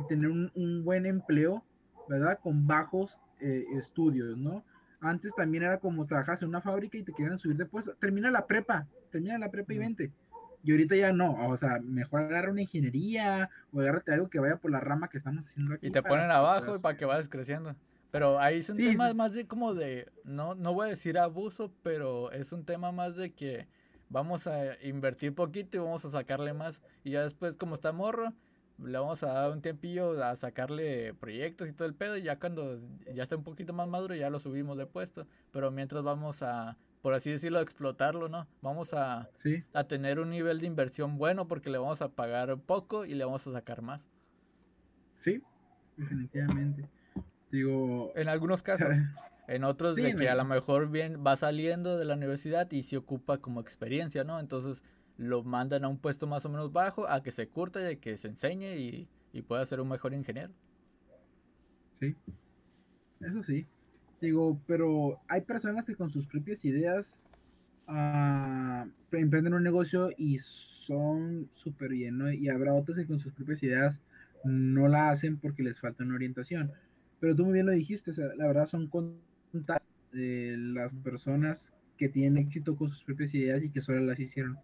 tener un, buen empleo, ¿verdad? Con bajos eh, estudios, ¿no? Antes también era como trabajas en una fábrica y te quieren subir de puesto. Termina la prepa, termina la prepa y vente. Y ahorita ya no, o sea, mejor agarra una ingeniería o agárrate algo que vaya por la rama que estamos haciendo aquí. Y te ponen abajo para que vayas creciendo. Pero ahí es un tema más de como de, no, no voy a decir abuso, pero es un tema más de que vamos a invertir poquito y vamos a sacarle más. Y ya después, como está morro, le vamos a dar un tiempillo a sacarle proyectos y todo el pedo. Y ya cuando ya esté un poquito más maduro, ya lo subimos de puesto. Pero mientras vamos a por así decirlo, explotarlo, ¿no? Vamos a, a tener un nivel de inversión bueno porque le vamos a pagar poco y le vamos a sacar más. Sí, definitivamente. Digo. En algunos casos. en otros de que a lo mejor bien va saliendo de la universidad y se ocupa como experiencia, ¿no? Entonces lo mandan a un puesto más o menos bajo, a que se curta y a que se enseñe y, y pueda ser un mejor ingeniero. Sí, eso sí. Digo, pero hay personas que con sus propias ideas uh, emprenden un negocio y son súper bien, ¿no? Y habrá otras que con sus propias ideas no la hacen porque les falta una orientación. Pero tú muy bien lo dijiste, o sea, la verdad son contadas de las personas que tienen éxito con sus propias ideas y que solo las hicieron.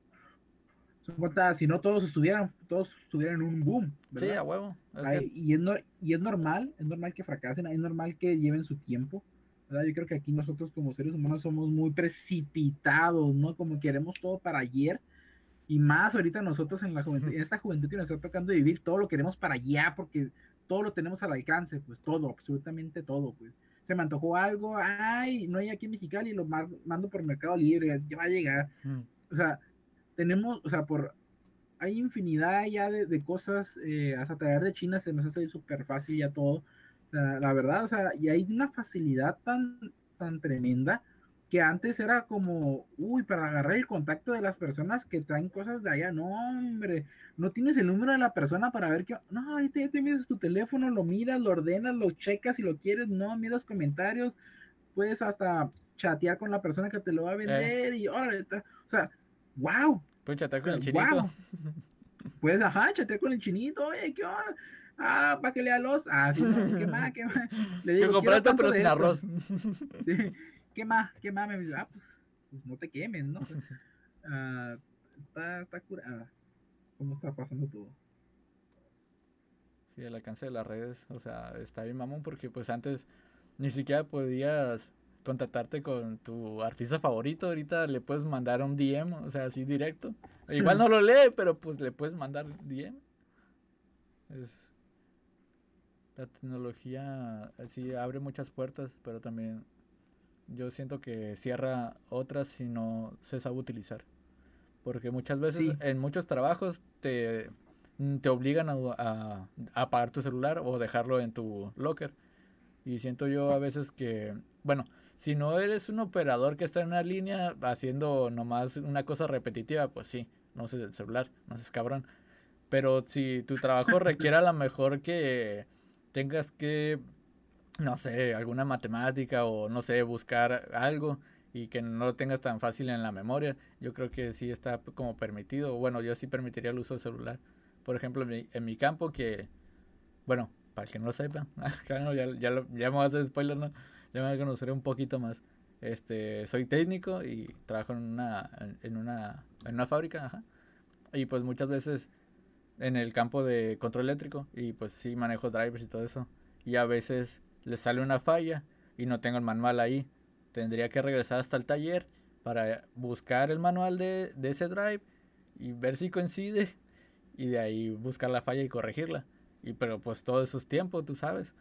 Son contadas, si no todos estuvieran, todos estuvieran en un boom. ¿verdad? Sí, a huevo. y, es y es normal, es normal que fracasen, es normal que lleven su tiempo yo creo que aquí nosotros como seres humanos somos muy precipitados, ¿no? Como queremos todo para ayer. Y más ahorita nosotros en la juventud, en esta juventud que nos está tocando vivir, todo lo queremos para allá, porque todo lo tenemos al alcance, pues todo, absolutamente todo, pues. Se me antojó algo, ay, no hay aquí en Mexicali, lo mando por Mercado Libre, ya va a llegar. O sea, tenemos, o sea, por, hay infinidad ya de, de cosas, eh, hasta traer de China se nos hace súper fácil ya todo la verdad, o sea, y hay una facilidad tan, tan tremenda que antes era como, uy, para agarrar el contacto de las personas que traen cosas de allá, no, hombre, no tienes el número de la persona para ver qué, no, ahorita ya te miras tu teléfono, lo miras, lo ordenas, lo checas si lo quieres, no, miras comentarios, puedes hasta chatear con la persona que te lo va a vender y órale, o sea, wow, Puedes chatear con O el sea, chinito. guau. Puedes, ajá, chatear con el chinito, oye, ¿qué onda? Ah, para que lea los. Ah, sí, no, ¿qué más? ¿Qué más? Le Que digo, compré "Quiero esto, tanto pero sin esto". arroz. Sí, ¿Qué más? ¿Qué más? Me dice, ah, pues, pues no te quemes, ¿no? Ah, está, está curada. ¿Cómo está pasando todo? Sí, el alcance de las redes, o sea, está bien mamón porque pues antes ni siquiera podías contactarte con tu artista favorito, ahorita le puedes mandar un DM, o sea, así directo. Igual no lo lee, pero pues le puedes mandar DM. Es- La tecnología sí abre muchas puertas, pero también yo siento que cierra otras si no se sabe utilizar. Porque muchas veces Sí. en muchos trabajos te, mm, te obligan a, a- a apagar tu celular o dejarlo en tu locker. Y siento yo a veces que, bueno, si no eres un operador que está en una línea haciendo nomás una cosa repetitiva, pues sí, no uses el celular, no seas cabrón. Pero si tu trabajo requiere a lo mejor que tengas que, no sé, alguna matemática o no sé, buscar algo y que no lo tengas tan fácil en la memoria, yo creo que sí está como permitido. Bueno, yo sí permitiría el uso del celular. Por ejemplo, en mi, en mi campo que, bueno, para que no lo sepa, claro, ya, ya, lo- ya me vas a hacer spoiler, ¿no? Ya me voy a conocer un poquito más. Este, soy técnico y trabajo en una, en una, en una fábrica, ajá. Y pues muchas veces en el campo de control eléctrico y pues sí manejo drivers y todo eso. Y a veces le sale una falla y no tengo el manual ahí. Tendría que regresar hasta el taller para buscar el manual de, de ese drive y ver si coincide y de ahí buscar la falla y corregirla. Y pero pues todo eso es tiempo, tú sabes.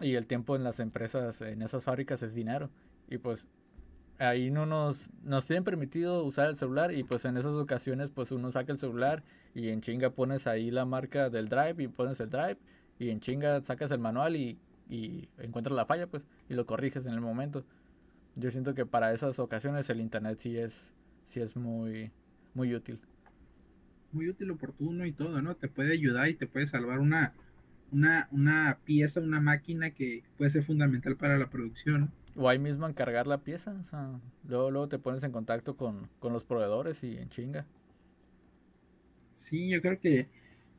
Y el tiempo en las empresas, en esas fábricas es dinero. Y pues ahí no nos, nos tienen permitido usar el celular y pues en esas ocasiones pues uno saca el celular y en chinga pones ahí la marca del drive y pones el drive y en chinga sacas el manual y, y encuentras la falla pues y lo corriges en el momento. Yo siento que para esas ocasiones el internet sí es, sí es muy, muy útil. Muy útil, oportuno y todo, ¿no? Te puede ayudar y te puede salvar una, una, una pieza, una máquina que puede ser fundamental para la producción. O ahí mismo encargar la pieza, o sea, luego, luego te pones en contacto con, con los proveedores y en chinga. Sí, yo creo que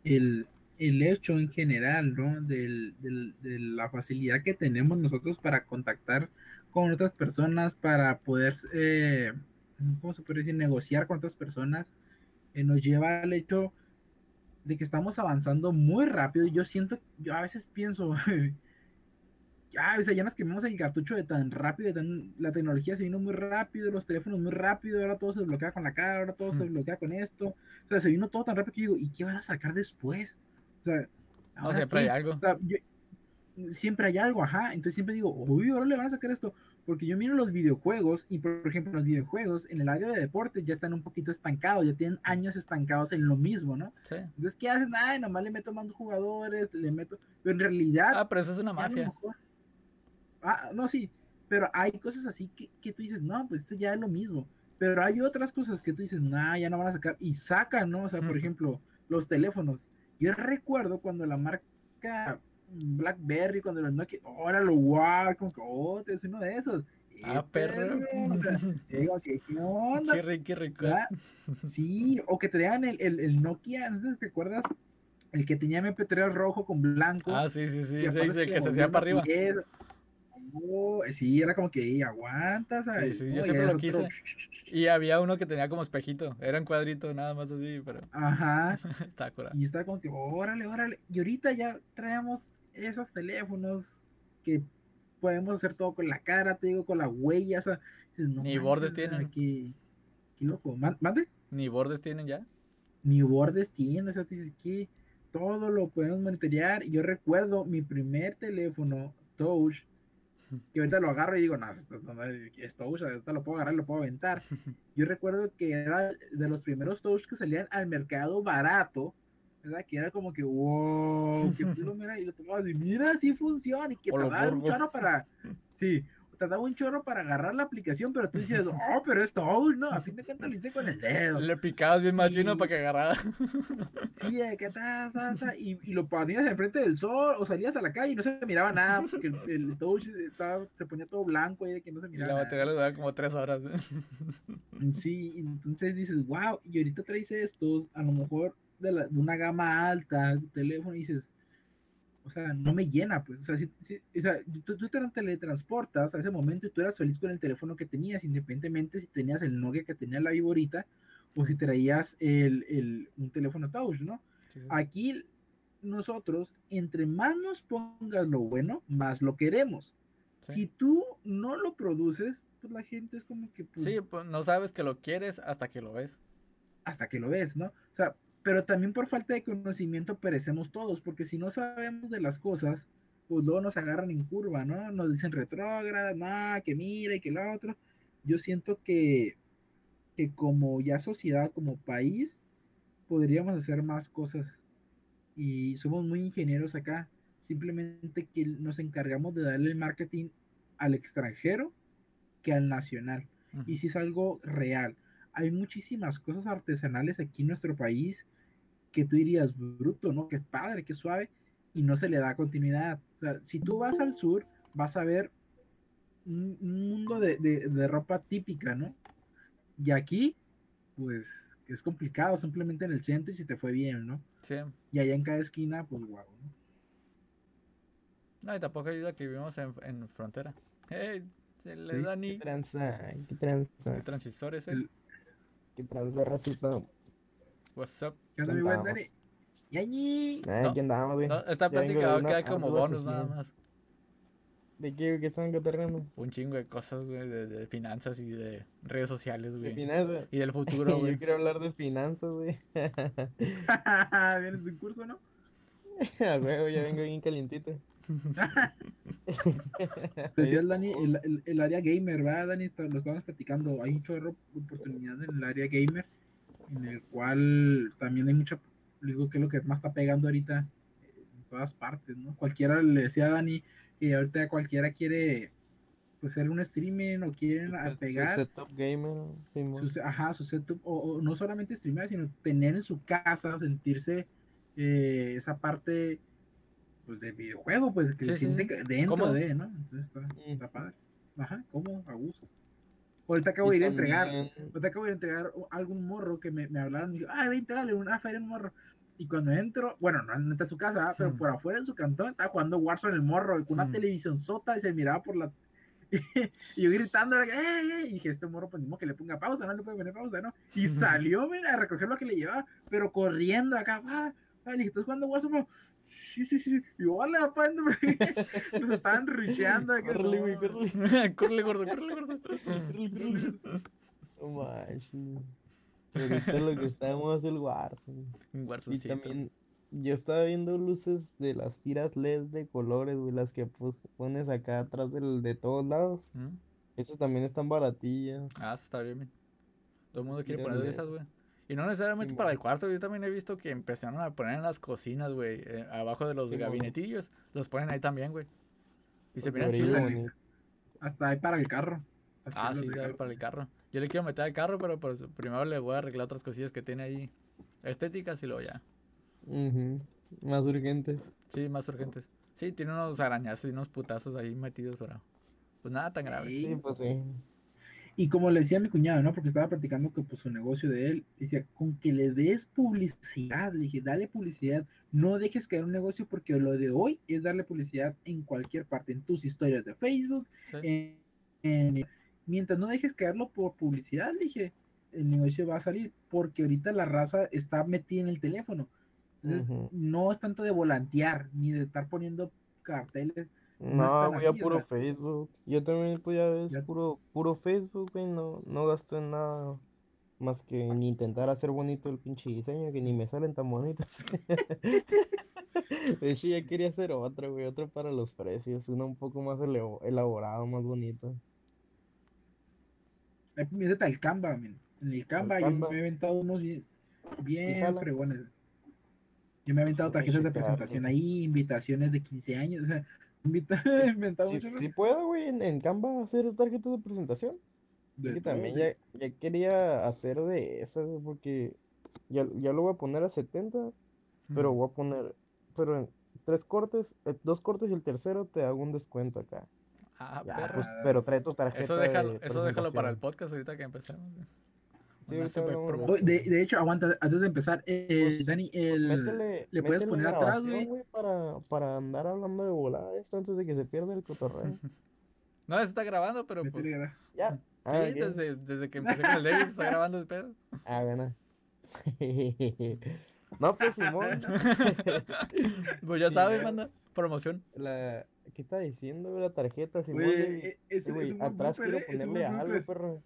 el, el hecho en general, ¿no? Del, del- de la facilidad que tenemos nosotros para contactar con otras personas, para poder, eh, ¿cómo se puede decir? Negociar con otras personas, eh, nos lleva al hecho de que estamos avanzando muy rápido. Yo siento, yo a veces pienso, ya, o sea, ya nos quemamos el cartucho de tan rápido, de tan, la tecnología se vino muy rápido, los teléfonos muy rápido, ahora todo se desbloquea con la cara, ahora todo se desbloquea con esto. O sea, se vino todo tan rápido que yo digo, ¿y qué van a sacar después? O sea, No, ¿ahora siempre hay algo. O sea, yo- siempre hay algo, ajá. Entonces siempre digo, uy, ahora le van a sacar esto. Porque yo miro los videojuegos y, por ejemplo, los videojuegos en el área de deportes ya están un poquito estancados, ya tienen años estancados en lo mismo, ¿no? Sí. Entonces, ¿qué hacen? Ay, nomás le meto más jugadores, le meto. Pero en realidad, Ah, pero eso es una ya a lo mafia. mejor- Ah, no, sí. Pero hay cosas así que, que tú dices, no, pues esto ya es lo mismo. Pero hay otras cosas que tú dices, nah, ya no van a sacar. Y sacan, ¿no? O sea, por ejemplo, los teléfonos. Yo recuerdo cuando la marca BlackBerry, cuando los Nokia, óralo, wow, como que, oh, te es uno de esos. Ah, Eh, perro. digo, ¿qué, qué onda? Qué rico, qué rico. ¿verdad? Sí, o que traían el, el, el Nokia, no sé si te acuerdas, el que tenía MP3 rojo con blanco. Ah, sí, sí, sí. Sí, sí, el que se hacía para arriba. Oh, sí, era como que "Ey, aguanta, ¿sabes? sí, yo No, siempre ya lo otro- Y había uno que tenía como espejito. Era un cuadrito, nada más así, pero Ajá, está curado. y estaba como que, órale, órale. Y ahorita ya traemos esos teléfonos que podemos hacer todo con la cara, te digo, con la huella, o sea, dices, no Ni bordes tienen. Qué, qué loco. Man- ¿Mande? Ni bordes tienen ya. ni bordes tiene, o sea, te dices que todo lo podemos monitorear. Yo recuerdo mi primer teléfono touch, que ahorita lo agarro y digo, no, esto no es touch, ahorita lo puedo agarrar y lo puedo aventar. Yo recuerdo que era de los primeros touch que salían al mercado barato, ¿verdad? Que era como que, wow, que tú lo miras y lo tomabas y mira, sí funciona y que lo tardaba un chorro para, sí, te daba un chorro para agarrar la aplicación, pero tú decías, oh, pero es Touch, ¿no? A fin de cuentas lo hice con el dedo. Le picabas bien machino Y- para que agarrara. Sí, de que ta, ta, ta, y, y lo ponías enfrente del sol o salías a la calle y no se miraba nada porque el, el touch estaba- se ponía todo blanco y de que no se Y miraba la batería nada. le daba como tres horas. Sí, entonces dices, wow, y ahorita traes estos, a lo mejor de, la- de una gama alta, teléfono, y dices, o sea, no me llena, pues, o sea, si, si- o sea, tú, tú te teletransportas a ese momento y tú eras feliz con el teléfono que tenías, independientemente si tenías el Nokia que tenía la viborita o si traías el, el- un teléfono touch, ¿no? Sí, sí. Aquí nosotros, entre más nos pongas lo bueno, más lo queremos. Sí. Si tú no lo produces, pues la gente es como que... pues, Sí, pues no sabes que lo quieres hasta que lo ves. hasta que lo ves, ¿no? O sea, pero también por falta de conocimiento perecemos todos, porque si no sabemos de las cosas, pues luego nos agarran en curva, ¿no? Nos dicen retrógrada, nada, que mira y que lo otro. Yo siento que, que como ya sociedad, como país, podríamos hacer más cosas. Y somos muy ingenieros acá. Simplemente que nos encargamos de darle el marketing al extranjero que al nacional y si es algo real. Hay muchísimas cosas artesanales aquí en nuestro país que tú dirías bruto, ¿no? Que padre, que suave, y no se le da continuidad. O sea, si tú vas al sur, vas a ver un, un mundo de, de- de ropa típica, ¿no? Y aquí, pues, es complicado, simplemente en el centro y si te fue bien, ¿no? Sí. Y allá en cada esquina, pues, guau, ¿no? No, y tampoco ayuda que vivimos en, en frontera. Hey, se le Sí. da ni ¿Qué tranza? ¿Qué tranza? transistores, eh. El- ¿Qué tranza? What's up? ¿Qué onda, mi buen Dani? ¡Yañi! ¿qué andamos, güey? No, de queda como bonus nada más. ¿De qué, qué están cotorreando? Un chingo de cosas, güey, de, de finanzas y de redes sociales, De güey. finanzas. Y del futuro, güey. Yo quiero hablar de finanzas, güey. Vienes de un curso, ¿no? A huevo, ya vengo bien calientito. Decía el Dani, el, el- el área gamer, ¿verdad, Dani? Lo estábamos platicando. Hay un chorro de oportunidad en el área gamer, en el cual también hay mucha, digo que es lo que más está pegando ahorita eh, en todas partes, ¿no? Cualquiera le decía a Dani que ahorita cualquiera quiere pues ser un streaming o quieren Su pegar setup gamer. Su, ajá, su setup, o, o no solamente streamear, sino tener en su casa, sentirse eh, esa parte pues, de videojuego, pues que Sí, se siente sí. dentro Cómodo. de, ¿no? Entonces está, está padre. Ajá, cómodo, a gusto. Ahorita acabo de ir a entregar, ahorita acabo de ir a entregar algún morro que me, me hablaron y dijo, ay, ve, entrale una feria un morro. Y cuando entro, bueno, no entra a su casa, pero por afuera de su cantón estaba jugando Warzone el morro y con una televisión sota y se miraba por la y yo gritando, ¡eh, y dije, este morro, pues que le ponga pausa, no le puede poner pausa, ¿no? Y salió, mira, a recoger lo que le llevaba, pero corriendo acá, ¡ah! ah, Le dije, ¿estás jugando Warzone? Sí, sí, sí. Y hola, papá, nos estaban rucheando. acá, Córrele, güey, córrele, gordo, córrele, gordo. córrele, córrele. No manches. Ahorita lo que estamos es el Warzone. Un Y Warzoncito. también, yo estaba viendo luces de las tiras LEDs de colores, güey, las que pues, pones acá atrás del, de todos lados. ¿Mm? Esas también están baratillas. Ah, está bien. bien. Todo el mundo quiere poner de- esas, güey. Y no necesariamente Sí, para el cuarto, yo también he visto que empezaron a poner en las cocinas, güey, eh, abajo de los Sí, gabinetillos, los ponen ahí también, güey. Y se miran chidos. Hasta ahí para el carro. Hasta Ah, sí, ahí carro. para el carro. Yo le quiero meter al carro, pero pues primero le voy a arreglar otras cosillas que tiene ahí estéticas y luego ya. Ujú, Más urgentes. Sí, más urgentes. Sí, tiene unos arañazos y unos putazos ahí metidos, pero pues nada tan grave. Sí. Sí, pues sí. Y como le decía a mi cuñado, ¿no? Porque estaba platicando que pues su negocio de él, decía, con que le des publicidad, le dije, dale publicidad, no dejes caer un negocio porque lo de hoy es darle publicidad en cualquier parte, en tus historias de Facebook, Sí. en- en- mientras no dejes caerlo por publicidad, le dije, el negocio va a salir, porque ahorita la raza está metida en el teléfono. Entonces, no es tanto de volantear, ni de estar poniendo carteles, No voy a o puro sea. Facebook. Yo también, pues ya ves, Ya- puro, puro Facebook, güey. No, no gasto en nada más que ni intentar hacer bonito el pinche diseño, que ni me salen tan bonitos. De hecho, ya quería hacer otro, güey, otro para los precios, uno un poco más elaborado, más bonito. Ahí Métete al Canva, men. En el Canva, yo Canva. me he aventado unos bien, bien fregones. Yo me he aventado tarjetas de presentación ahí, invitaciones de 15 años. O sea, Invita, inventado Sí, mucho, ¿no? sí puedo, güey, en, en Canva hacer tarjetas de presentación. De que también ya, ya quería hacer de esas, porque ya, ya lo voy a poner a 70, pero voy a poner, pero en tres cortes, eh, dos cortes y el tercero te hago un descuento acá. Ah, Ya, pues, pero trae tu tarjeta Eso déjalo, de eso déjalo para el podcast ahorita que empecemos. Sí, de. Oh, de, de hecho, aguanta, antes de empezar, eh, Pues, Dani, pues, el, métele, le puedes poner atrás, güey. para, para andar hablando de volada esto antes de que se pierda el cotorreo. No, se está grabando, pero pues. Ya. Sí, Ah, desde, desde que empecé con el David se está grabando el pedo. Ah, bueno. No, pues Simón, Pues ya sabes, manda. Promoción. la... ¿qué está diciendo la tarjeta? Simón, de- eh, ese- güey, es un buen atrás quiero eh, es un ponerle algo, perro.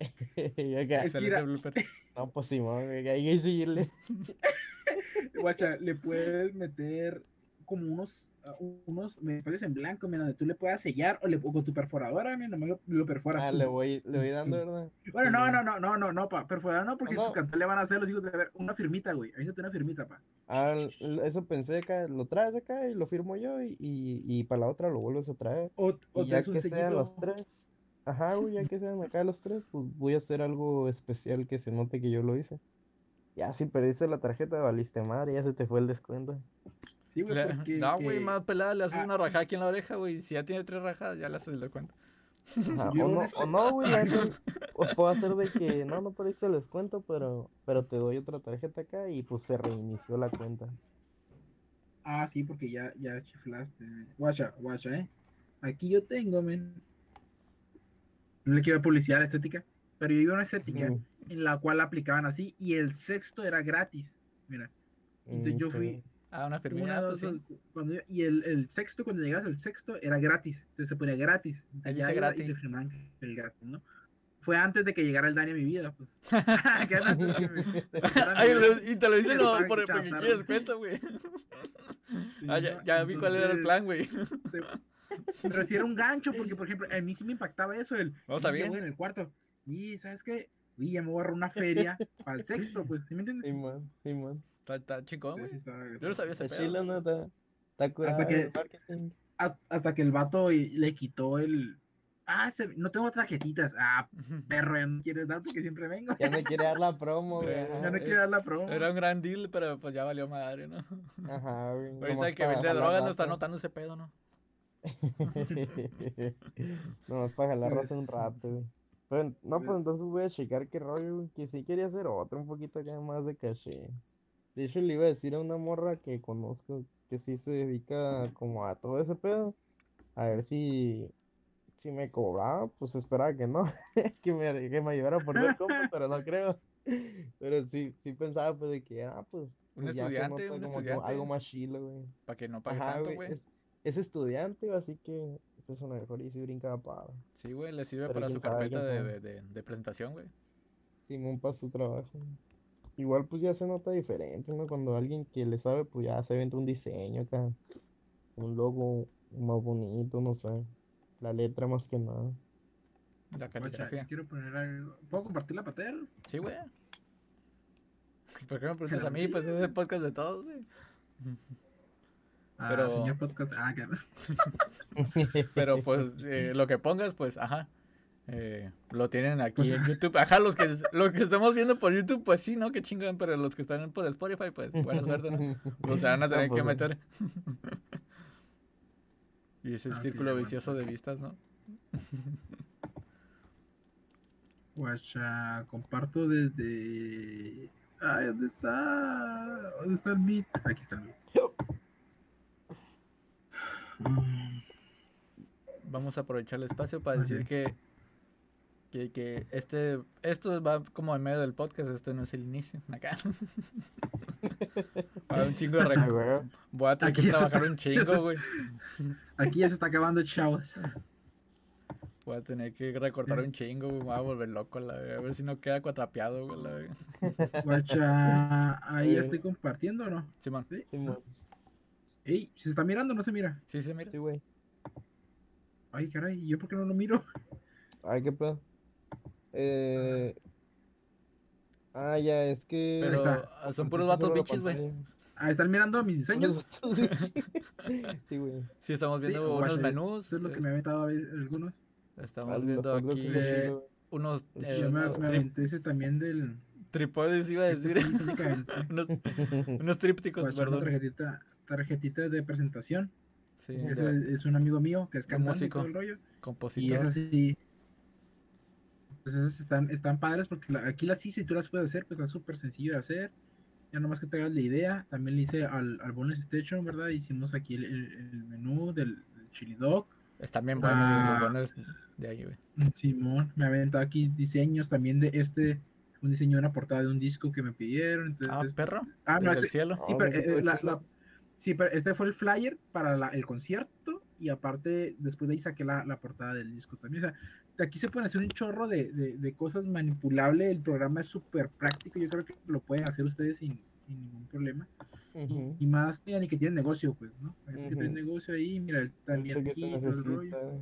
Acá, blooper. no, pues Simón, güey, hay que seguirle. Guacha, le puedes meter como unos, ah, unos espacios en blanco, mira, donde tú le puedas sellar o, le, o con tu perforadora, mira, nomás lo, lo perforas. Ah, le voy, le voy dando. ¿verdad? Bueno, Sí, no, no, no, no, no, no, pa, perforadora no, porque No, sus no. cantantes le van a hacer los hijos de ver una firmita, güey. Avísate una firmita, pa. Ah, eso pensé acá, lo traes acá y lo firmo yo y, y, y para la otra lo vuelves a traer. O, o Y ya que sean los tres, ajá, güey, ya que sean acá los tres, pues voy a hacer algo especial que se note que yo lo hice. Ya si perdiste la tarjeta, valiste madre, ya se te fue el descuento. Sí, güey, porque. no, güey, que- más pelada, le haces ah. una rajada aquí en la oreja, güey. Si ya tiene tres rajadas, ya le haces el descuento. Ajá, o no, o no, güey, o puedo hacer de que no, no perdiste el descuento, pero, pero te doy otra tarjeta acá y pues se reinició la cuenta. Ah, sí, porque ya, ya chiflaste. Guacha, guacha, eh. Aquí yo tengo, men. No le quiero publicidad estética, pero yo iba a una estética Mm, en la cual la aplicaban así y el sexto era gratis. Mira, entonces yo fui. Ah, una firmina, una, pues dos, sí. dos, cuando yo- y el, el sexto, cuando llegas al sexto, era gratis. Entonces se ponía gratis. Iba y gratis. te firmaban el gratis, ¿no? Fue antes de que llegara el Dani a mi vida, pues. Ay, y te lo dicen no, por, que porque quieres cuento, güey. Sí, Ah, ya, ya vi cuál era el plan, güey. Se- Pero si era un gancho, porque por ejemplo, a mí sí me impactaba eso, el No, está "Y, bien. güey, en el cuarto. Y sabes qué, Uy, ya me voy a una feria para el sexto, pues, ¿sí me entiendes? Simón, Simón. Está, está chingón, Sí, güey. sí, estaba- Yo no sabía ese Está pedo. chilo, ¿no? Está, está curado que- el marketing. Hasta, hasta que el vato y- le quitó el. Ah, se- no tengo tarjetitas. Ah, perro, ya no quieres dar porque siempre vengo. Ya me quiere dar la promo, güey. Ya no quiere dar la promo. Era un gran deal, pero pues ya valió madre, ¿no? Ajá, güey. Ahorita el que vende drogas no está notando ese pedo, ¿no? Nomás para jalar raza un rato, güey. Pero, no, pues entonces voy a checar qué rollo, güey. Que sí quería hacer otro, un poquito acá más de caché. De hecho, le iba a decir a una morra que conozco que sí se dedica como a todo ese pedo. A ver si, si me cobraba, pues esperaba que no, que me, que me ayudara por ser compa, pero no creo. Pero sí, sí pensaba pues de que, ah, pues, Un pues estudiante, un como estudiante. algo más chilo, güey. Para que no pagues Ajá, tanto, güey, güey. es, es estudiante, así que pues a lo mejor y si brinca para Sí, güey, le sirve para su carpeta de, sabe. de, de, de presentación, güey. Simón para su trabajo. Igual pues ya se nota diferente, ¿no? Cuando alguien que le sabe, pues ya se vende un diseño acá, un logo más bonito, no sé, la letra más que nada. La caligrafía. quiero poner algo. ¿Puedo compartir la pantalla? Sí, güey. ¿Por qué me preguntas a mí? Pues es el podcast de todos, güey. Ah, Pero- señor podcast. Ah, claro. Pero pues eh, lo que pongas, pues, ajá. eh, lo tienen aquí Pues, en YouTube. Ajá, los que, los que estamos viendo por YouTube, pues sí, ¿no? Qué chingón. Pero los que están por Spotify, pues, buena suerte, ¿no? O sea, van a No, tener pues, que meter. y es el Ah, círculo vicioso de vistas, ¿no? Guacha, comparto desde. Ay, ¿dónde está? ¿Dónde está el Meet? Aquí está el Meet. Mm, Vamos a aprovechar el espacio para decir que, que, que este, esto va como en medio del podcast, esto no es el inicio, acá. Para un chingo de Ah. Voy a tener Aquí que trabajar está- un chingo, güey. Aquí ya se está acabando, chavos. Voy a tener que recortar un chingo, güey. Me voy a volver loco, la A ver si no queda cuatrapeado, güey. La. Guacha, ahí Eh. estoy compartiendo, ¿o ¿no? Simón. ¿Sí? Simón, Ey, ¿se está mirando o no se mira? Sí, sí, mira. sí, güey. Ay, caray, ¿yo por qué no lo miro? Ay, qué pedo. Eh... Ah, ya, es que... Pero está. ah, son puros vatos bichis, güey. Ah, ¿están mirando mis diseños? Sí, güey. Sí, estamos Sí, viendo guacha, unos menús. Eso es lo que me ha metido a ver algunos. Estamos Ah, viendo aquí eh, unos, Sí, eh, Yo me, unos me aventé ese también del. trípodes, iba a este decir. sí, sí, unos, trípticos, Guacha, una perdón. tarjetita, tarjetita de presentación. Sí, es un amigo mío que es cantante y todo el rollo. Y compositor. es así. Pues esas están, están padres porque la- aquí las sí, si tú las puedes hacer, pues es súper sencillo de hacer. Ya nomás que te hagas la idea. También le hice al, al Bonus Station, ¿verdad? Hicimos aquí el, el- el menú del, del chili dog. Están bien buenos Ah. los buenos de ahí, güey. Simón, me ha aventado aquí diseños también de este, un diseño de una portada de un disco que me pidieron. Entonces, Ah, perro. ah, no, desde el este, cielo. sí, Ah, pero, eh, la- sí, pero este fue el flyer para la- el concierto y aparte después de ahí saqué la, la portada del disco también. O sea, aquí se pueden hacer un chorro de, de- de cosas manipulables. El programa es súper práctico. Yo creo que lo pueden hacer ustedes sin, sin ningún problema. Ujú. Y más, mira, ni que tienen negocio, pues, ¿no? Hay gente que Ujú. tiene negocio ahí, mira, también aquí, se todo el rollo.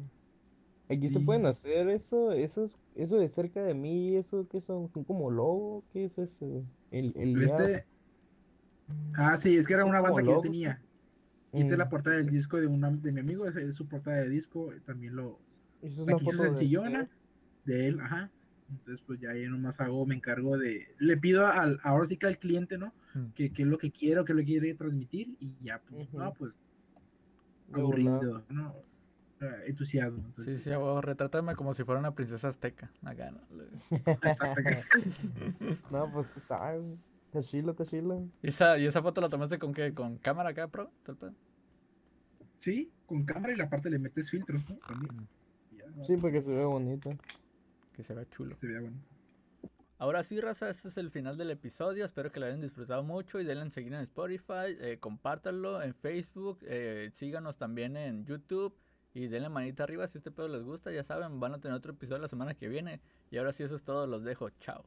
Aquí se Sí. pueden hacer eso, esos, eso de cerca de mí, eso que son ¿Son como logo, ¿qué es eso? El, el Este. Ah, sí, es que era una banda que yo tenía. Y esta es la Mm, portada del disco de, una, de mi amigo, esa es su portada de disco, eh, también lo, es una quiso foto de sencillona de él, ajá. Entonces, pues ya yo nomás hago, me encargo de, le pido al, ahora sí que al cliente, ¿no? Mm. Que, que es lo que quiero, que lo quiere transmitir y ya, pues, Ujú. no, pues, de aburrido, ¿no? Ah, entusiasmo. Sí, entonces, sí, abuelo, retrátame como si fuera una princesa azteca. Acá, ¿no? No, pues está. Está chilo, está chilo. ¿Y esa, ¿Y esa foto la tomaste con qué? ¿Con cámara acá, pro? Sí, con cámara y la parte le metes filtros. Sí, porque se ve bonito. Que se vea chulo. Se vea bonito. Ahora sí, raza, este es el final del episodio. Espero que lo hayan disfrutado mucho y denle en seguir en Spotify, eh, compártanlo en Facebook, eh, síganos también en YouTube y denle manita arriba si este pedo les gusta. Ya saben, van a tener otro episodio la semana que viene. Y ahora sí, eso es todo. Los dejo. Chao.